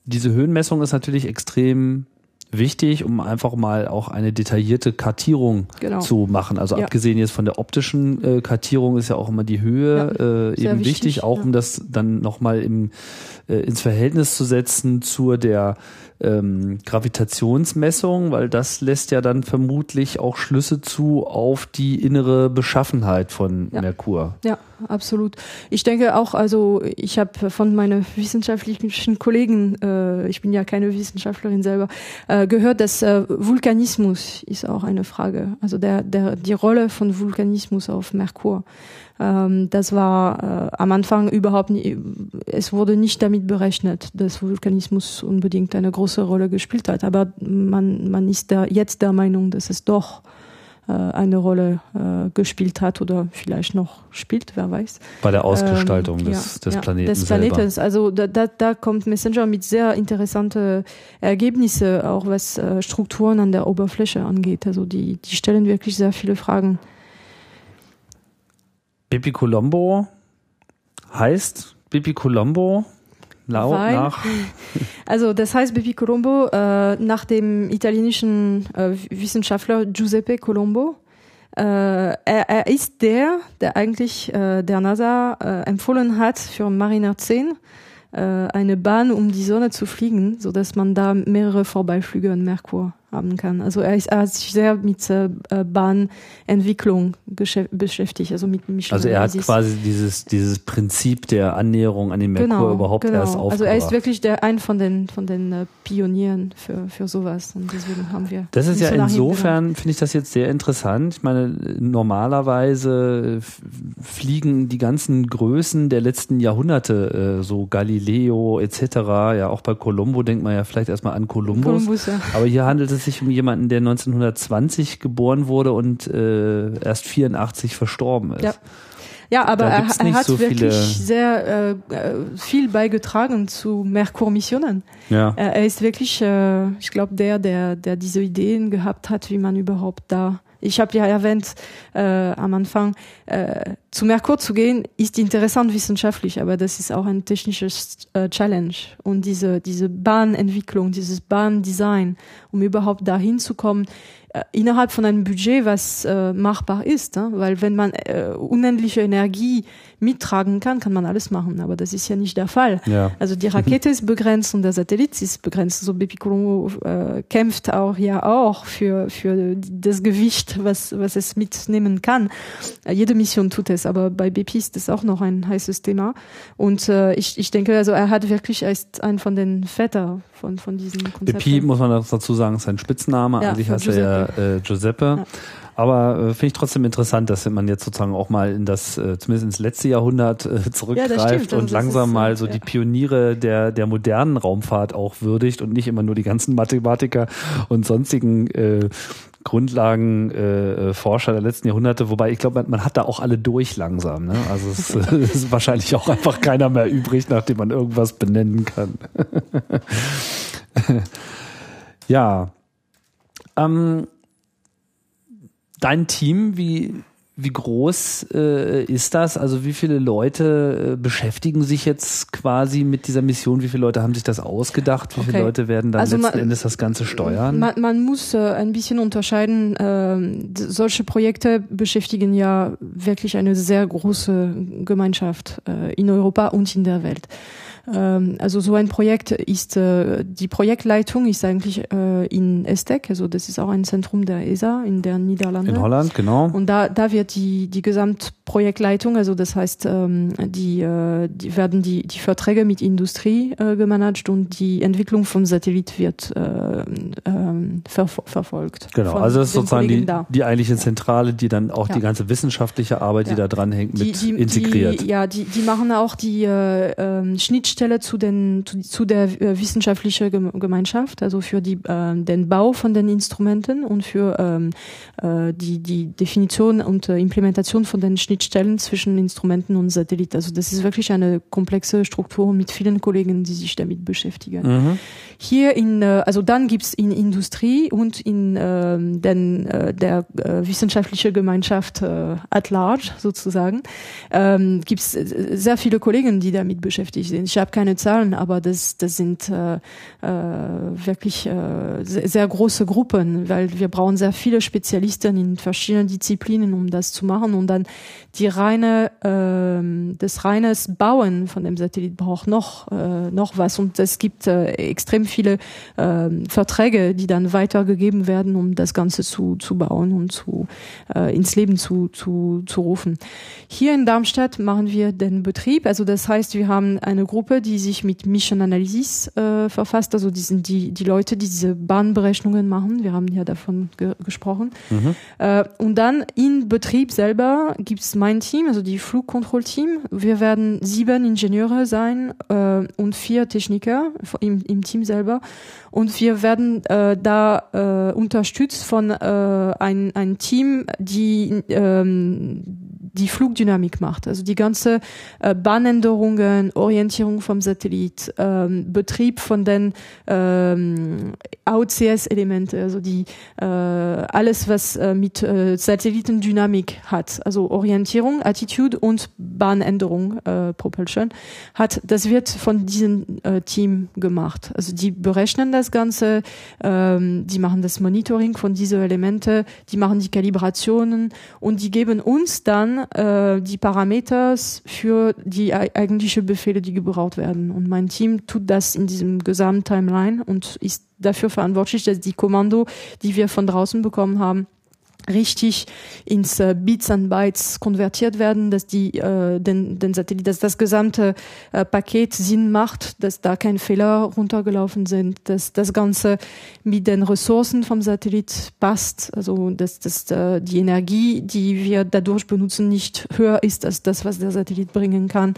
diese Höhenmessung ist natürlich extrem wichtig, um einfach mal auch eine detaillierte Kartierung genau. zu machen. Also ja. abgesehen jetzt von der optischen äh, Kartierung ist ja auch immer die Höhe ja, äh, eben wichtig, wichtig auch ja. um das dann nochmal im, äh, ins Verhältnis zu setzen zur der ähm, Gravitationsmessung, weil das lässt ja dann vermutlich auch Schlüsse zu auf die innere Beschaffenheit von ja. Merkur. Ja, absolut. Ich denke auch, also ich habe von meinen wissenschaftlichen Kollegen, äh, ich bin ja keine Wissenschaftlerin selber, äh, gehört, dass äh, Vulkanismus ist auch eine Frage. Also der, der, die Rolle von Vulkanismus auf Merkur. Ähm, das war äh, am Anfang überhaupt nicht, es wurde nicht damit berechnet, dass Vulkanismus unbedingt eine große Rolle gespielt hat. Aber man, man ist da jetzt der Meinung, dass es doch äh, eine Rolle äh, gespielt hat oder vielleicht noch spielt, wer weiß. Bei der Ausgestaltung ähm, des, ja, des ja, Planeten. Des Planetes. Selber. Also da, da, da kommt Messenger mit sehr interessante Ergebnisse, auch was äh, Strukturen an der Oberfläche angeht. Also die, die stellen wirklich sehr viele Fragen. Bibi Colombo heißt Bibi Colombo Lau Weil, nach. Also das heißt Bibi Colombo äh, nach dem italienischen äh, Wissenschaftler Giuseppe Colombo. Äh, er, er ist der, der eigentlich äh, der NASA äh, empfohlen hat für Mariner 10 äh, eine Bahn um die Sonne zu fliegen, so dass man da mehrere Vorbeiflüge an Merkur haben kann. Also er, ist, er hat sich sehr mit äh, Bahnentwicklung beschäftigt, also mit Michelin. Also er hat quasi dieses dieses Prinzip der Annäherung an den Merkur genau, überhaupt genau. erst aufgebracht. Also er ist wirklich der ein von den von den äh, Pionieren für für sowas und deswegen haben wir. Das ist ja insofern finde ich das jetzt sehr interessant. Ich meine normalerweise fliegen die ganzen Größen der letzten Jahrhunderte, äh, so Galileo etc. Ja auch bei Colombo denkt man ja vielleicht erstmal an Kolumbus. Columbus ja. Aber hier handelt es es sich um jemanden, der 1920 geboren wurde und äh, erst 84 verstorben ist. Ja. Ja, aber er, er, hat so wirklich sehr äh, äh, viel beigetragen zu Merkur-Missionen. Ja. Er, er, ist wirklich, äh, ich glaube, der, der, der diese Ideen gehabt hat, wie man überhaupt da ich habe ja erwähnt äh, am Anfang, äh, zu Merkur zu gehen, ist interessant wissenschaftlich, aber das ist auch ein technisches äh, Challenge. Und diese, diese Bahnentwicklung, dieses Bahndesign, um überhaupt dahin zu kommen, innerhalb von einem Budget, was äh, machbar ist. Ne? Weil wenn man äh, unendliche Energie mittragen kann, kann man alles machen. Aber das ist ja nicht der Fall. Ja. Also die Rakete ist begrenzt und der Satellit ist begrenzt. So Bepi Colombo äh, kämpft auch ja auch für, für das Gewicht, was, was es mitnehmen kann. Äh, jede Mission tut es, aber bei Bepi ist das auch noch ein heißes Thema. Und äh, ich, ich denke, also er hat wirklich, er ist ein von den Väter von, von diesen Konzepten. Bepi, muss man dazu sagen, ist sein Spitzname. Ja, Eigentlich heißt er ja äh, Giuseppe. Ja. Aber äh, finde ich trotzdem interessant, dass man jetzt sozusagen auch mal in das, äh, zumindest ins letzte Jahrhundert äh, zurückgreift ja, und langsam ist, mal so ja. die Pioniere der, der modernen Raumfahrt auch würdigt und nicht immer nur die ganzen Mathematiker und sonstigen äh, Grundlagenforscher äh, der letzten Jahrhunderte, wobei ich glaube, man, man, hat da auch alle durch langsam. Ne? Also es äh, ist wahrscheinlich auch einfach keiner mehr übrig, nachdem man irgendwas benennen kann. ja. Ähm, dein Team, wie, wie groß äh, ist das? Also wie viele Leute äh, beschäftigen sich jetzt quasi mit dieser Mission? Wie viele Leute haben sich das ausgedacht? Wie okay. viele Leute werden dann also letzten man, Endes das Ganze steuern? Man, man muss äh, ein bisschen unterscheiden. Äh, solche Projekte beschäftigen ja wirklich eine sehr große Gemeinschaft äh, in Europa und in der Welt. Ähm, also so ein Projekt ist, äh, die Projektleitung ist eigentlich äh, in Estek, also das ist auch ein Zentrum der ESA in der Niederlande. In Holland, genau. Und da, da wird die, die Gesamtprojektleitung, also das heißt, ähm, die, äh, die werden die, die Verträge mit Industrie gemanagt und die Entwicklung vom Satellit wird ähm, ver verfolgt. Genau, also das ist sozusagen die, die eigentliche Zentrale, die dann auch ja. die ganze wissenschaftliche Arbeit, ja. die da dran hängt, mit die, die, integriert. Die, ja, die, die machen auch die äh, Schnittstellen Schnittstelle zu, den, zu, zu der äh, wissenschaftlichen Gemeinschaft, also für die, äh, den Bau von den Instrumenten und für ähm, äh, die, die Definition und äh, Implementation von den Schnittstellen zwischen Instrumenten und Satellit. Also das ist wirklich eine komplexe Struktur mit vielen Kollegen, die sich damit beschäftigen. Mhm. Hier in, äh, also dann gibt's in Industrie und in äh, den, äh, der äh, wissenschaftliche Gemeinschaft äh, at large sozusagen, ähm, gibt's sehr viele Kollegen, die damit beschäftigt sind. Ich habe habe keine Zahlen, aber das, das sind äh, äh, wirklich äh, sehr, sehr große Gruppen, weil wir brauchen sehr viele Spezialisten in verschiedenen Disziplinen, um das zu machen. Und dann die reine, äh, das reines Bauen von dem Satellit braucht noch, äh, noch was. Und es gibt äh, extrem viele äh, Verträge, die dann weitergegeben werden, um das Ganze zu, zu bauen und zu, äh, ins Leben zu, zu, zu rufen. Hier in Darmstadt machen wir den Betrieb. Also das heißt, wir haben eine Gruppe, die sich mit Mission Analysis äh, verfasst. Also die sind die, die Leute, die diese Bahnberechnungen machen. Wir haben ja davon ge gesprochen. Mhm. Äh, und dann in Betrieb selber gibt's mein Team, also die Flugkontrollteam. Wir werden sieben Ingenieure sein äh, und vier Techniker im, im Team selber. Und wir werden äh, da äh, unterstützt von äh, ein, ein Team, die ähm, die Flugdynamik macht. Also die ganze äh, Bahnänderungen, Orientierung vom Satellit, ähm, Betrieb von den ähm, AOCS-Elemente, also die äh, alles, was äh, mit äh, Satellitendynamik hat, also Orientierung, Attitude und Bahnänderung, äh, Propulsion, hat, das wird von diesem äh, Team gemacht. Also die berechnen das Ganze, ähm, die machen das Monitoring von diesen Elemente, die machen die Kalibrationen und die geben uns dann äh, die Parameter für die eigentliche Befehle, die gebraucht werden. Und mein Team tut das in diesem Gesamttimeline und ist dafür verantwortlich, dass die Kommando, die wir von draußen bekommen haben, richtig ins äh, Bits and Bytes konvertiert werden, dass die äh, den, den Satellit, dass das gesamte äh, Paket Sinn macht, dass da kein Fehler runtergelaufen sind, dass das Ganze mit den Ressourcen vom Satellit passt, also dass, dass äh, die Energie, die wir dadurch benutzen, nicht höher ist als das, was der Satellit bringen kann,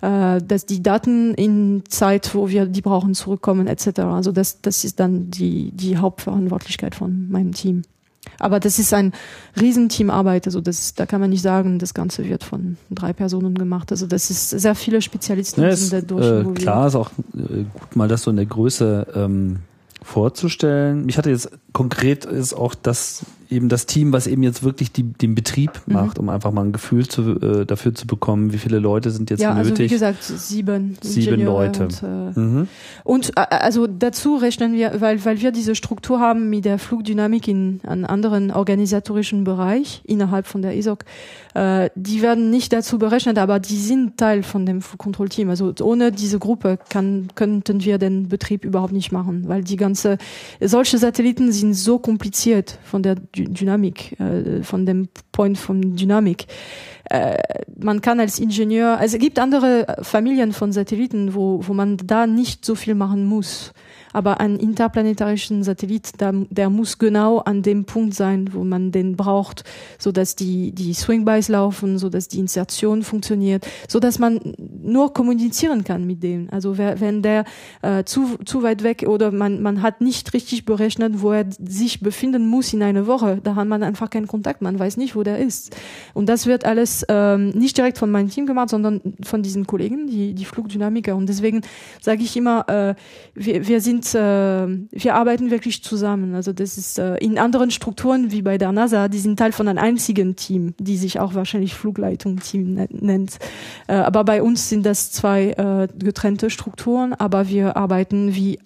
äh, dass die Daten in Zeit, wo wir die brauchen, zurückkommen etc. Also das, das ist dann die, die Hauptverantwortlichkeit von meinem Team. Aber das ist ein Riesenteamarbeit. Also das, da kann man nicht sagen, das Ganze wird von drei Personen gemacht. Also das ist sehr viele Spezialisten ja, sind dadurch. Äh, klar ist auch äh, gut mal das so in der Größe ähm, vorzustellen. Mich hatte jetzt konkret ist auch das eben das Team, was eben jetzt wirklich die, den Betrieb mhm. macht, um einfach mal ein Gefühl zu, äh, dafür zu bekommen, wie viele Leute sind jetzt ja, nötig. Also wie gesagt, sieben, sieben Leute. Und, äh, mhm. und äh, also dazu rechnen wir, weil, weil wir diese Struktur haben mit der Flugdynamik in einem anderen organisatorischen Bereich innerhalb von der ESOC, äh, die werden nicht dazu berechnet, aber die sind Teil von dem Flugkontrollteam. Also ohne diese Gruppe kann, könnten wir den Betrieb überhaupt nicht machen, weil die ganze, solche Satelliten sind so kompliziert von der Dynamik, äh, von dem Point von Dynamik. Äh, man kann als Ingenieur, also es gibt andere Familien von Satelliten, wo, wo man da nicht so viel machen muss. Aber ein interplanetarischen Satellit, der, der muss genau an dem Punkt sein, wo man den braucht, so dass die, die Swingbys laufen, so dass die Insertion funktioniert, so dass man nur kommunizieren kann mit dem. Also wenn der äh, zu, zu weit weg oder man, man hat nicht richtig berechnet, wo er sich befinden muss in einer Woche, da hat man einfach keinen Kontakt, man weiß nicht, wo der ist. Und das wird alles ähm, nicht direkt von meinem Team gemacht, sondern von diesen Kollegen, die, die Flugdynamiker. Und deswegen sage ich immer, äh, wir, wir sind sind, äh, wir arbeiten wirklich zusammen. Also das ist äh, in anderen Strukturen wie bei der NASA, die sind Teil von einem einzigen Team, die sich auch wahrscheinlich Flugleitung-Team nennt. Äh, aber bei uns sind das zwei äh, getrennte Strukturen, aber wir arbeiten wie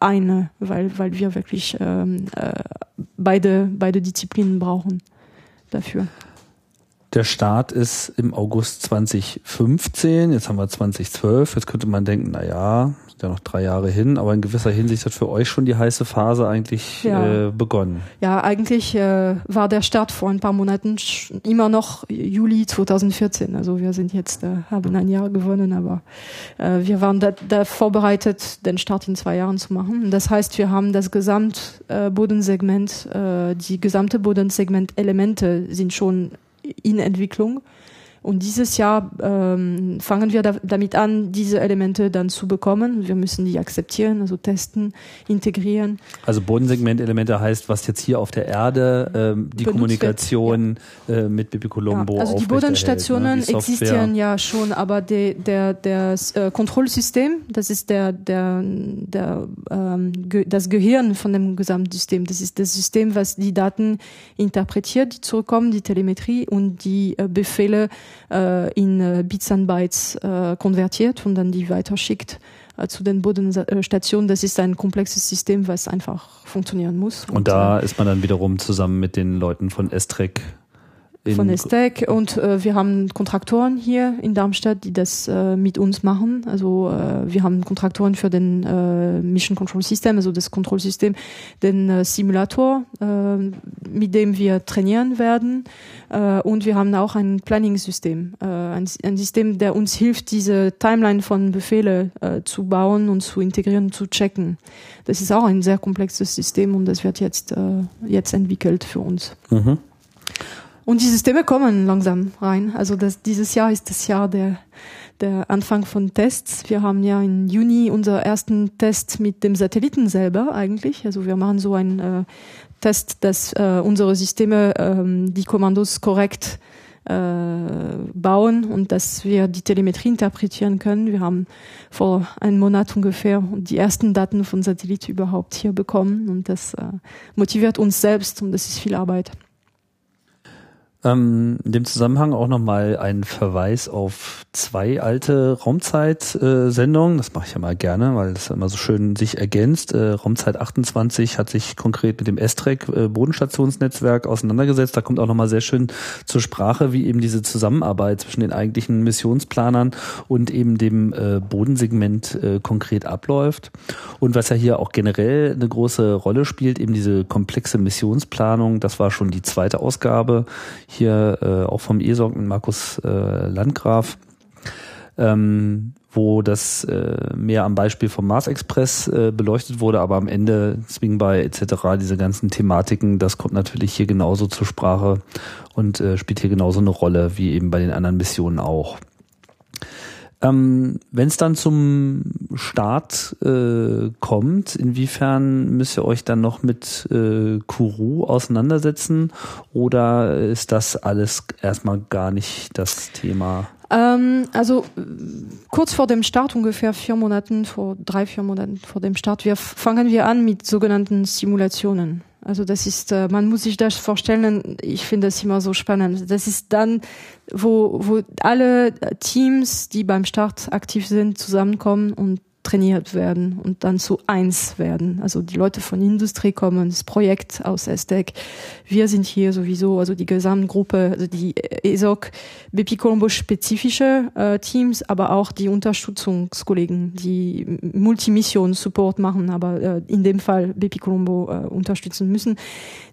eine, weil, weil wir wirklich ähm, äh, beide, beide Disziplinen brauchen dafür. Der Start ist im August 2015, jetzt haben wir 2012, jetzt könnte man denken, na ja, ja noch drei Jahre hin, aber in gewisser Hinsicht hat für euch schon die heiße Phase eigentlich ja. äh, begonnen. Ja, eigentlich äh, war der Start vor ein paar Monaten immer noch Juli 2014. Also wir sind jetzt, äh, haben ein Jahr gewonnen, aber äh, wir waren da, da vorbereitet, den Start in zwei Jahren zu machen. Das heißt, wir haben das Gesamtbodensegment, äh, die gesamte Bodensegment-Elemente sind schon in Entwicklung. Und dieses Jahr ähm, fangen wir da, damit an, diese Elemente dann zu bekommen. Wir müssen die akzeptieren, also testen, integrieren. Also Bodensegmentelemente heißt, was jetzt hier auf der Erde ähm, die Kommunikation wird, ja. äh, mit Bibi Colombo ja, Also die Bodenstationen ne? die existieren ja schon, aber de, der, der äh, Kontrollsystem, das ist der, der, der, ähm, ge, das Gehirn von dem Gesamtsystem. Das ist das System, was die Daten interpretiert, die zurückkommen, die Telemetrie und die äh, Befehle äh, in äh, Bits and Bytes äh, konvertiert und dann die weiterschickt äh, zu den Bodenstationen. Das ist ein komplexes System, was einfach funktionieren muss. Und, und da äh, ist man dann wiederum zusammen mit den Leuten von Estrec von Estec und äh, wir haben Kontraktoren hier in Darmstadt, die das äh, mit uns machen. Also äh, wir haben Kontraktoren für den äh, Mission Control System, also das Kontrollsystem, den äh, Simulator, äh, mit dem wir trainieren werden äh, und wir haben auch ein Planning-System, äh, ein, ein System, der uns hilft, diese Timeline von Befehle äh, zu bauen und zu integrieren, zu checken. Das ist auch ein sehr komplexes System und das wird jetzt äh, jetzt entwickelt für uns. Mhm. Und die Systeme kommen langsam rein. Also das, dieses Jahr ist das Jahr der, der Anfang von Tests. Wir haben ja im Juni unser ersten Test mit dem Satelliten selber eigentlich. Also wir machen so einen äh, Test, dass äh, unsere Systeme ähm, die Kommandos korrekt äh, bauen und dass wir die Telemetrie interpretieren können. Wir haben vor einem Monat ungefähr die ersten Daten von Satellit überhaupt hier bekommen und das äh, motiviert uns selbst und das ist viel Arbeit. Ähm, in dem Zusammenhang auch nochmal ein Verweis auf zwei alte Raumzeit-Sendungen. Äh, das mache ich ja mal gerne, weil das immer so schön sich ergänzt. Äh, Raumzeit 28 hat sich konkret mit dem S-Track äh, Bodenstationsnetzwerk auseinandergesetzt. Da kommt auch nochmal sehr schön zur Sprache, wie eben diese Zusammenarbeit zwischen den eigentlichen Missionsplanern und eben dem äh, Bodensegment äh, konkret abläuft. Und was ja hier auch generell eine große Rolle spielt, eben diese komplexe Missionsplanung. Das war schon die zweite Ausgabe hier äh, auch vom ESOG mit Markus äh, Landgraf, ähm, wo das äh, mehr am Beispiel vom Mars Express äh, beleuchtet wurde, aber am Ende Swingby etc., diese ganzen Thematiken, das kommt natürlich hier genauso zur Sprache und äh, spielt hier genauso eine Rolle wie eben bei den anderen Missionen auch. Ähm, Wenn es dann zum Start äh, kommt, inwiefern müsst ihr euch dann noch mit äh, Kuru auseinandersetzen oder ist das alles erstmal gar nicht das Thema? Ähm, also kurz vor dem Start, ungefähr vier Monaten, vor drei, vier Monaten vor dem Start, wir fangen wir an mit sogenannten Simulationen. Also das ist, äh, man muss sich das vorstellen, ich finde das immer so spannend. Das ist dann, wo, wo alle Teams, die beim Start aktiv sind, zusammenkommen und trainiert werden und dann zu eins werden. Also die Leute von Industrie kommen, das Projekt aus ESTEC. Wir sind hier sowieso, also die Gesamtgruppe, also die ESOC, BP Colombo spezifische äh, Teams, aber auch die Unterstützungskollegen, die Multimission Support machen, aber äh, in dem Fall BP Colombo äh, unterstützen müssen.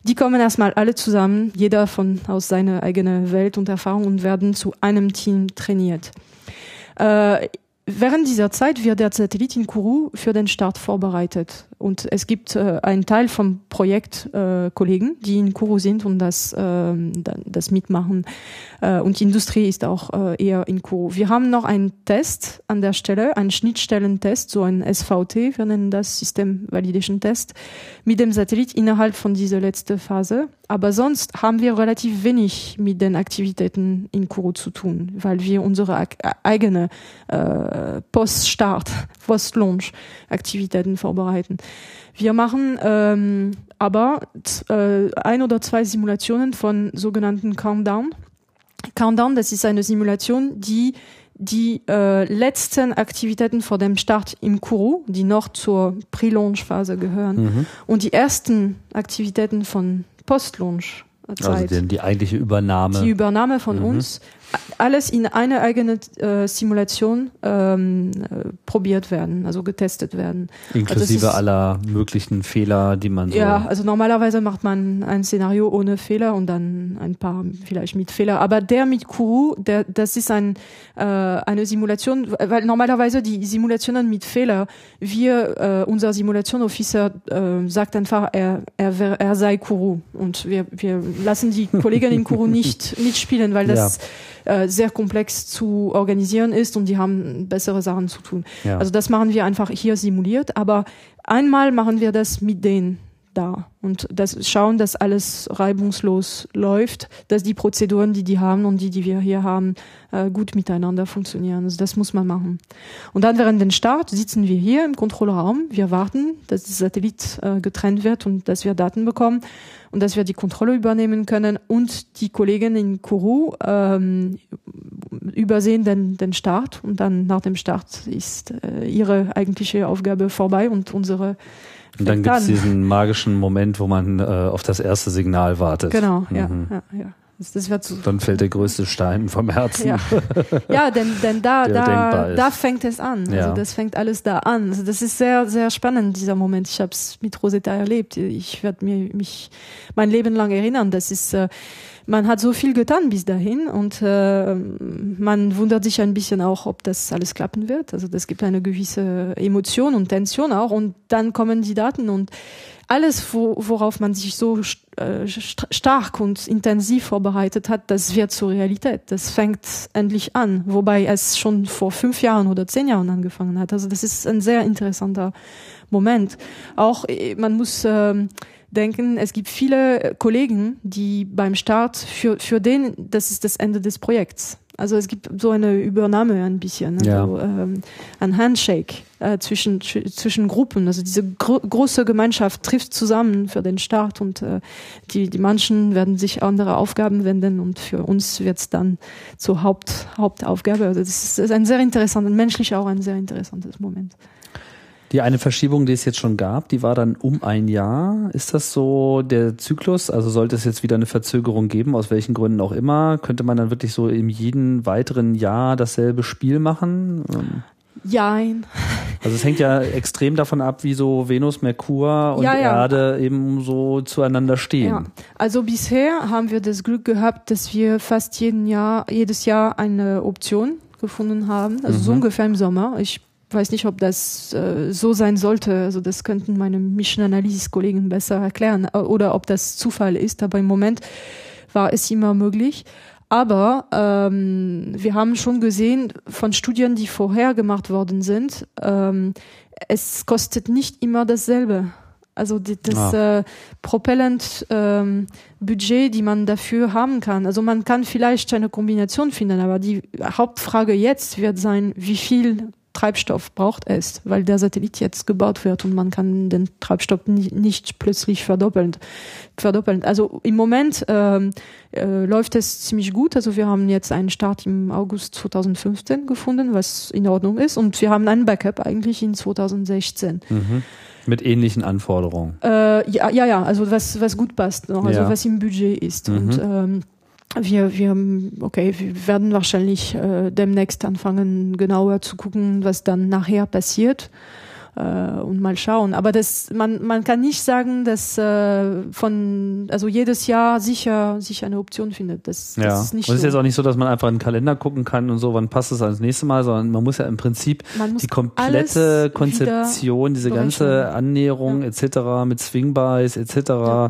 Die kommen erstmal alle zusammen, jeder von aus seiner eigenen Welt und Erfahrung und werden zu einem Team trainiert. Äh, Während dieser Zeit wird der Satellit in Kourou für den Start vorbereitet. Und es gibt äh, einen Teil vom Projekt äh, Kollegen, die in Kourou sind und das, äh, das mitmachen. Äh, und die Industrie ist auch äh, eher in Kourou. Wir haben noch einen Test an der Stelle, einen Schnittstellentest, so ein SVT, wir nennen das System Validation Test, mit dem Satellit innerhalb von dieser letzten Phase. Aber sonst haben wir relativ wenig mit den Aktivitäten in Kourou zu tun, weil wir unsere eigene äh, Post-Start, Post-Launch-Aktivitäten vorbereiten. Wir machen ähm, aber äh, ein oder zwei Simulationen von sogenannten Countdown. Countdown, das ist eine Simulation, die die äh, letzten Aktivitäten vor dem Start im Kourou, die noch zur Pre-Launch-Phase gehören, mhm. und die ersten Aktivitäten von Post-Launch. Zeit. Also die, die, eigentliche Übernahme. Die Übernahme von mhm. uns alles in eine eigene äh, Simulation ähm, äh, probiert werden, also getestet werden. Inklusive also aller möglichen Fehler, die man so. Ja, also normalerweise macht man ein Szenario ohne Fehler und dann ein paar vielleicht mit Fehler. Aber der mit Kuru, der, das ist ein, äh, eine Simulation, weil normalerweise die Simulationen mit Fehler, wir, äh, unser Simulation-Officer äh, sagt einfach, er, er, er sei Kuru und wir, wir lassen die Kollegen in Kuru nicht mitspielen, weil das ja äh, sehr komplex zu organisieren ist und die haben bessere Sachen zu tun. Ja. Also das machen wir einfach hier simuliert, aber einmal machen wir das mit denen da und das schauen, dass alles reibungslos läuft, dass die Prozeduren, die die haben und die, die wir hier haben, äh, gut miteinander funktionieren. Also das muss man machen. Und dann während den Start sitzen wir hier im Kontrollraum. Wir warten, dass der Satellit äh, getrennt wird und dass wir Daten bekommen und dass wir die Kontrolle übernehmen können und die Kollegen in Kourou ähm, übersehen den, den Start und dann nach dem Start ist äh, ihre eigentliche Aufgabe vorbei und unsere und dann gibt es diesen magischen Moment, wo man äh, auf das erste Signal wartet. Genau, mhm. ja, ja, ja. Dann fällt der größte Stein vom Herzen. Ja, ja denn, denn da, da, da fängt es an. Also ja. das fängt alles da an. Also das ist sehr, sehr spannend, dieser Moment. Ich habe es mit Rosetta erlebt. Ich werde mir mich mein Leben lang erinnern. Das ist äh, man hat so viel getan bis dahin und äh, man wundert sich ein bisschen auch, ob das alles klappen wird. Also das gibt eine gewisse Emotion und Tension auch und dann kommen die Daten und alles, wo, worauf man sich so äh, stark und intensiv vorbereitet hat, das wird zur Realität. Das fängt endlich an, wobei es schon vor fünf Jahren oder zehn Jahren angefangen hat. Also das ist ein sehr interessanter Moment. Auch äh, man muss äh, denken, es gibt viele Kollegen, die beim Start für, für den, das ist das Ende des Projekts. Also es gibt so eine Übernahme ein bisschen, also, ja. ähm, ein Handshake äh, zwischen, zwischen Gruppen. Also diese gro große Gemeinschaft trifft zusammen für den Start und äh, die, die manchen werden sich andere Aufgaben wenden und für uns wird es dann zur Haupt, Hauptaufgabe. Also das ist, ein sehr interessantes, menschlich auch ein sehr interessantes Moment. Die eine Verschiebung, die es jetzt schon gab, die war dann um ein Jahr. Ist das so der Zyklus? Also sollte es jetzt wieder eine Verzögerung geben, aus welchen Gründen auch immer? Könnte man dann wirklich so in jedem weiteren Jahr dasselbe Spiel machen? Jein. Also es hängt ja extrem davon ab, wie so Venus, Merkur und ja, ja. Erde eben so zueinander stehen. Ja. Also bisher haben wir das Glück gehabt, dass wir fast jeden Jahr, jedes Jahr eine Option gefunden haben. Also mhm. so ungefähr im Sommer. Ich weiß nicht, ob das äh, so sein sollte. Also das könnten meine Mission Analysis Kollegen besser erklären äh, oder ob das Zufall ist. Aber im Moment war es immer möglich. Aber ähm, wir haben schon gesehen von Studien, die vorher gemacht worden sind, ähm, es kostet nicht immer dasselbe. Also die, das ah. äh, Propellant ähm, die man dafür haben kann. Also man kann vielleicht eine Kombination finden, aber die Hauptfrage jetzt wird sein, wie viel Treibstoff braucht es, weil der Satellit jetzt gebaut wird und man kann den Treibstoff nicht, nicht plötzlich verdoppeln. verdoppeln. Also im Moment ähm, äh, läuft es ziemlich gut. Also wir haben jetzt einen Start im August 2015 gefunden, was in Ordnung ist und wir haben einen Backup eigentlich in 2016. Mhm. Mit ähnlichen Anforderungen. Äh, ja, ja, ja, also was, was gut passt, noch, also ja. was im Budget ist. Mhm. Und ähm, wir, wir, okay, wir werden wahrscheinlich äh, demnächst anfangen, genauer zu gucken, was dann nachher passiert äh, und mal schauen. Aber das, man, man kann nicht sagen, dass äh, von, also jedes Jahr sicher sich eine Option findet. Das, das ja. ist nicht. Und es ist jetzt auch nicht so, dass man einfach in den Kalender gucken kann und so, wann passt es ans nächste Mal, sondern man muss ja im Prinzip die komplette Konzeption, diese ganze Annäherung ja. etc. mit Swingbys etc. Ja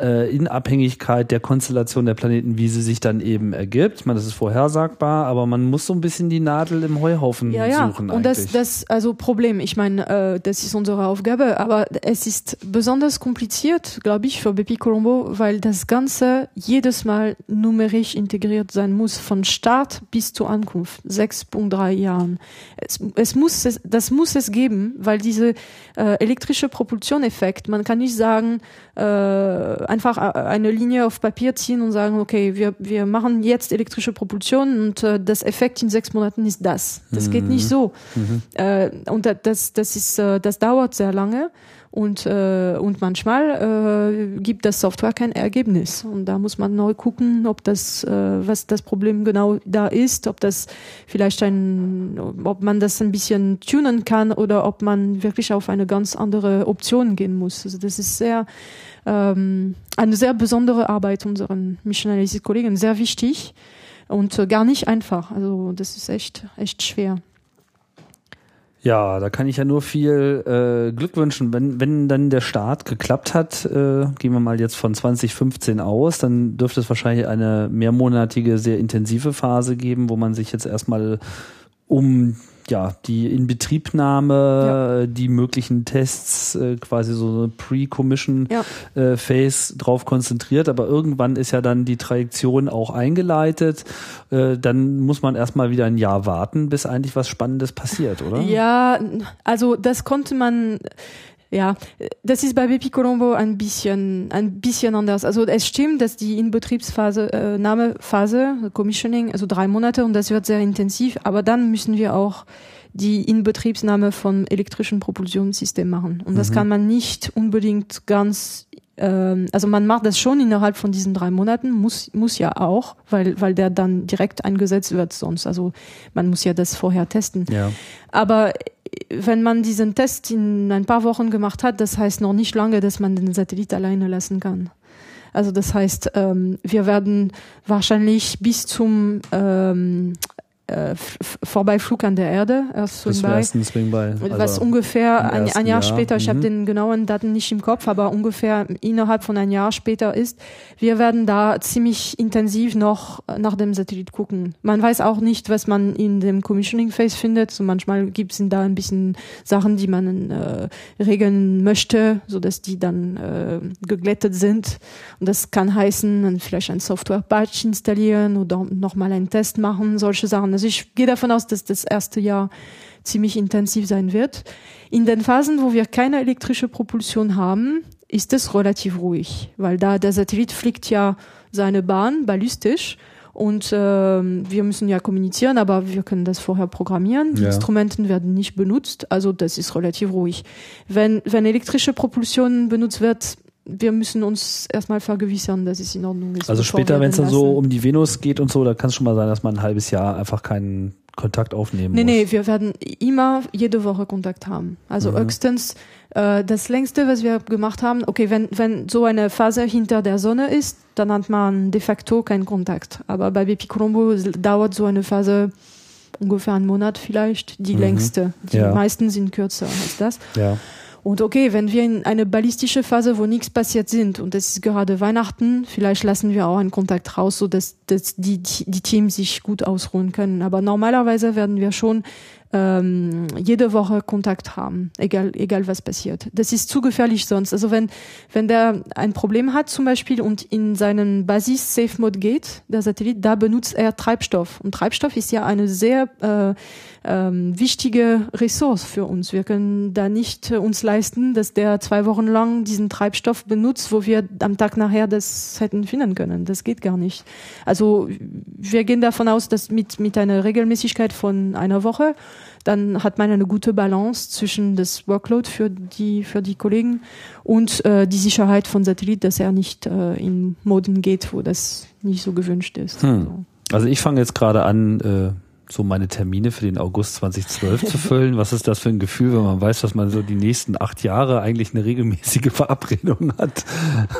äh, in Abhängigkeit der Konstellation der Planeten, wie sie sich dann eben ergibt. Ich meine, das ist vorhersagbar, aber man muss so ein bisschen die Nadel im Heuhaufen ja, ja. suchen. Und das, das, also Problem, ich meine, äh, das ist unsere Aufgabe, aber es ist besonders kompliziert, glaube ich, für BP Colombo, weil das Ganze jedes Mal numerisch integriert sein muss, von Start bis zur Ankunft, 6.3 Jahren. Es, es muss, es, das muss es geben, weil diese äh, elektrische Propulsion-Effekt, man kann nicht sagen, äh, einfach äh, eine Linie auf Papier ziehen und sagen, okay, wir, wir machen jetzt elektrische Propulsion und äh, das Effekt in sechs Monaten ist das. Das mhm. geht nicht so. Mhm. Äh, und das, das, ist, äh, das dauert sehr lange und, äh, und manchmal äh, gibt das Software kein Ergebnis. Und da muss man neu gucken, ob das, äh, was das Problem genau da ist, ob das vielleicht ein, ob man das ein bisschen tunen kann oder ob man wirklich auf eine ganz andere Option gehen muss. Also das ist sehr, ähm, eine sehr besondere Arbeit unseren Mission Kollegen, sehr wichtig und äh, gar nicht einfach. Also das ist echt, echt schwer. Ja, da kann ich ja nur viel äh, Glück wünschen. Wenn, wenn dann der Start geklappt hat, äh, gehen wir mal jetzt von 2015 aus, dann dürfte es wahrscheinlich eine mehrmonatige, sehr intensive Phase geben, wo man sich jetzt erstmal um ja, die Inbetriebnahme, ja. die möglichen Tests, äh, quasi so eine Pre-Commission-Phase ja. drauf konzentriert, aber irgendwann ist ja dann die Trajektion auch eingeleitet. Äh, dann muss man erstmal wieder ein Jahr warten, bis eigentlich was Spannendes passiert, oder? Ja, also das konnte man ja, das ist bei BP Colombo ein bisschen, ein bisschen anders. Also es stimmt, dass die Inbetriebsphase, äh, Nahmephase, Commissioning, also drei Monate und das wird sehr intensiv, aber dann müssen wir auch die Inbetriebsnahme von elektrischen Propulsionssystemen machen. Und das mhm. kann man nicht unbedingt ganz ähm, also man macht das schon innerhalb von diesen drei Monaten, muss, muss ja auch, weil, weil der dann direkt eingesetzt wird sonst. Also man muss ja das vorher testen. Ja. Aber wenn man diesen Test in ein paar Wochen gemacht hat, das heißt noch nicht lange, dass man den Satellit alleine lassen kann. Also das heißt, ähm, wir werden wahrscheinlich bis zum ähm, äh, Vorbeiflug an der Erde, erst Swing by, Swing by. Also was ungefähr ein, ein, Jahr, Jahr später, mhm. ich habe den genauen Daten nicht im Kopf, aber ungefähr innerhalb von ein Jahr später ist. Wir werden da ziemlich intensiv noch nach dem Satellit gucken. Man weiß auch nicht, was man in dem Commissioning Phase findet. So manchmal gibt es da ein bisschen Sachen, die man äh, regeln möchte, so dass die dann äh, geglättet sind. Und das kann heißen, vielleicht ein Software-Patch installieren oder nochmal einen Test machen, solche Sachen. Also ich gehe davon aus, dass das erste Jahr ziemlich intensiv sein wird. In den Phasen, wo wir keine elektrische Propulsion haben, ist es relativ ruhig, weil da der Satellit fliegt ja seine Bahn ballistisch und äh, wir müssen ja kommunizieren, aber wir können das vorher programmieren. Die ja. Instrumenten werden nicht benutzt, also das ist relativ ruhig. Wenn, wenn elektrische Propulsion benutzt wird, wir müssen uns erstmal vergewissern, dass es in Ordnung ist. Also später, wenn es dann so um die Venus geht und so, da kann es schon mal sein, dass man ein halbes Jahr einfach keinen Kontakt aufnehmen nee, muss. Nee, wir werden immer jede Woche Kontakt haben. Also mhm. höchstens äh, das längste, was wir gemacht haben, okay, wenn, wenn so eine Phase hinter der Sonne ist, dann hat man de facto keinen Kontakt. Aber bei BP Colombo dauert so eine Phase ungefähr einen Monat vielleicht, die mhm. längste. Die ja. meisten sind kürzer als das. Ja. Und okay, wenn wir in eine ballistische Phase, wo nichts passiert sind und es ist gerade Weihnachten, vielleicht lassen wir auch einen Kontakt raus, so dass, die, die Teams sich gut ausruhen können. Aber normalerweise werden wir schon ähm, jede Woche Kontakt haben, egal, egal was passiert. Das ist zu gefährlich sonst. Also wenn, wenn der ein Problem hat zum Beispiel und in seinen Basis-Safe-Mode geht, der Satellit, da benutzt er Treibstoff. Und Treibstoff ist ja eine sehr äh, ähm, wichtige Ressource für uns. Wir können da nicht äh, uns leisten, dass der zwei Wochen lang diesen Treibstoff benutzt, wo wir am Tag nachher das hätten finden können. Das geht gar nicht. Also wir gehen davon aus, dass mit, mit einer Regelmäßigkeit von einer Woche dann hat man eine gute Balance zwischen das Workload für die für die Kollegen und äh, die Sicherheit von Satellit, dass er nicht äh, in Moden geht, wo das nicht so gewünscht ist. Hm. Also ich fange jetzt gerade an, äh, so meine Termine für den August 2012 zu füllen. Was ist das für ein Gefühl, wenn man weiß, dass man so die nächsten acht Jahre eigentlich eine regelmäßige Verabredung hat?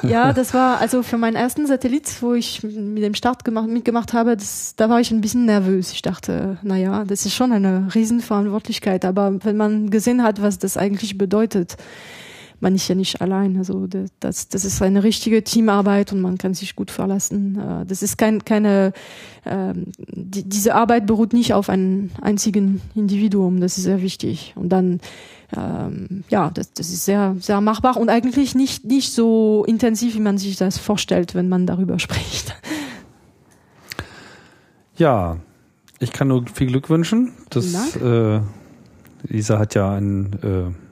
Ja, das war also für meinen ersten Satellit, wo ich mit dem Start gemacht, mitgemacht habe, das, da war ich ein bisschen nervös. Ich dachte, na ja, das ist schon eine Riesenverantwortlichkeit. Aber wenn man gesehen hat, was das eigentlich bedeutet, man ist ja nicht allein. Also das, das ist eine richtige Teamarbeit und man kann sich gut verlassen. Äh, das ist kein, keine, ähm, die, diese Arbeit beruht nicht auf einem einzigen Individuum. Das ist sehr wichtig. Und dann, ähm, ja, das, das ist sehr, sehr machbar und eigentlich nicht, nicht so intensiv, wie man sich das vorstellt, wenn man darüber spricht. Ja, ich kann nur viel Glück wünschen. Das, äh, Lisa hat ja ein äh,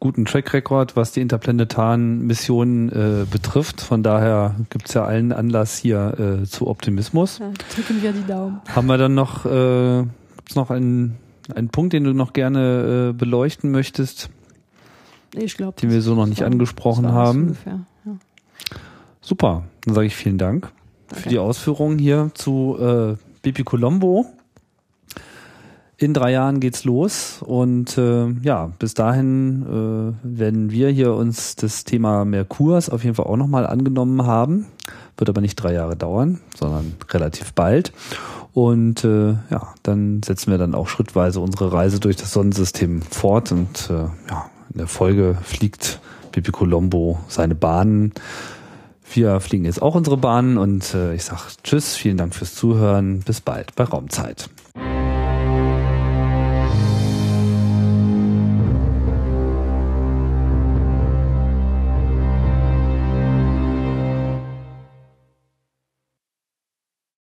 guten Track Record, was die interplanetaren Missionen äh, betrifft. Von daher gibt es ja allen Anlass hier äh, zu Optimismus. Ja, drücken wir die Daumen. Haben wir dann noch, äh, gibt's noch einen, einen Punkt, den du noch gerne äh, beleuchten möchtest? Ich glaube. Den wir so noch nicht war, angesprochen haben. Ja. Super, dann sage ich vielen Dank Danke. für die Ausführungen hier zu äh, Bibi Colombo. In drei Jahren geht's los und äh, ja, bis dahin äh, werden wir hier uns das Thema Merkurs auf jeden Fall auch nochmal angenommen haben. Wird aber nicht drei Jahre dauern, sondern relativ bald. Und äh, ja, dann setzen wir dann auch schrittweise unsere Reise durch das Sonnensystem fort und äh, ja, in der Folge fliegt Pipi Colombo seine Bahnen. Wir fliegen jetzt auch unsere Bahnen und äh, ich sag Tschüss, vielen Dank fürs Zuhören, bis bald bei Raumzeit.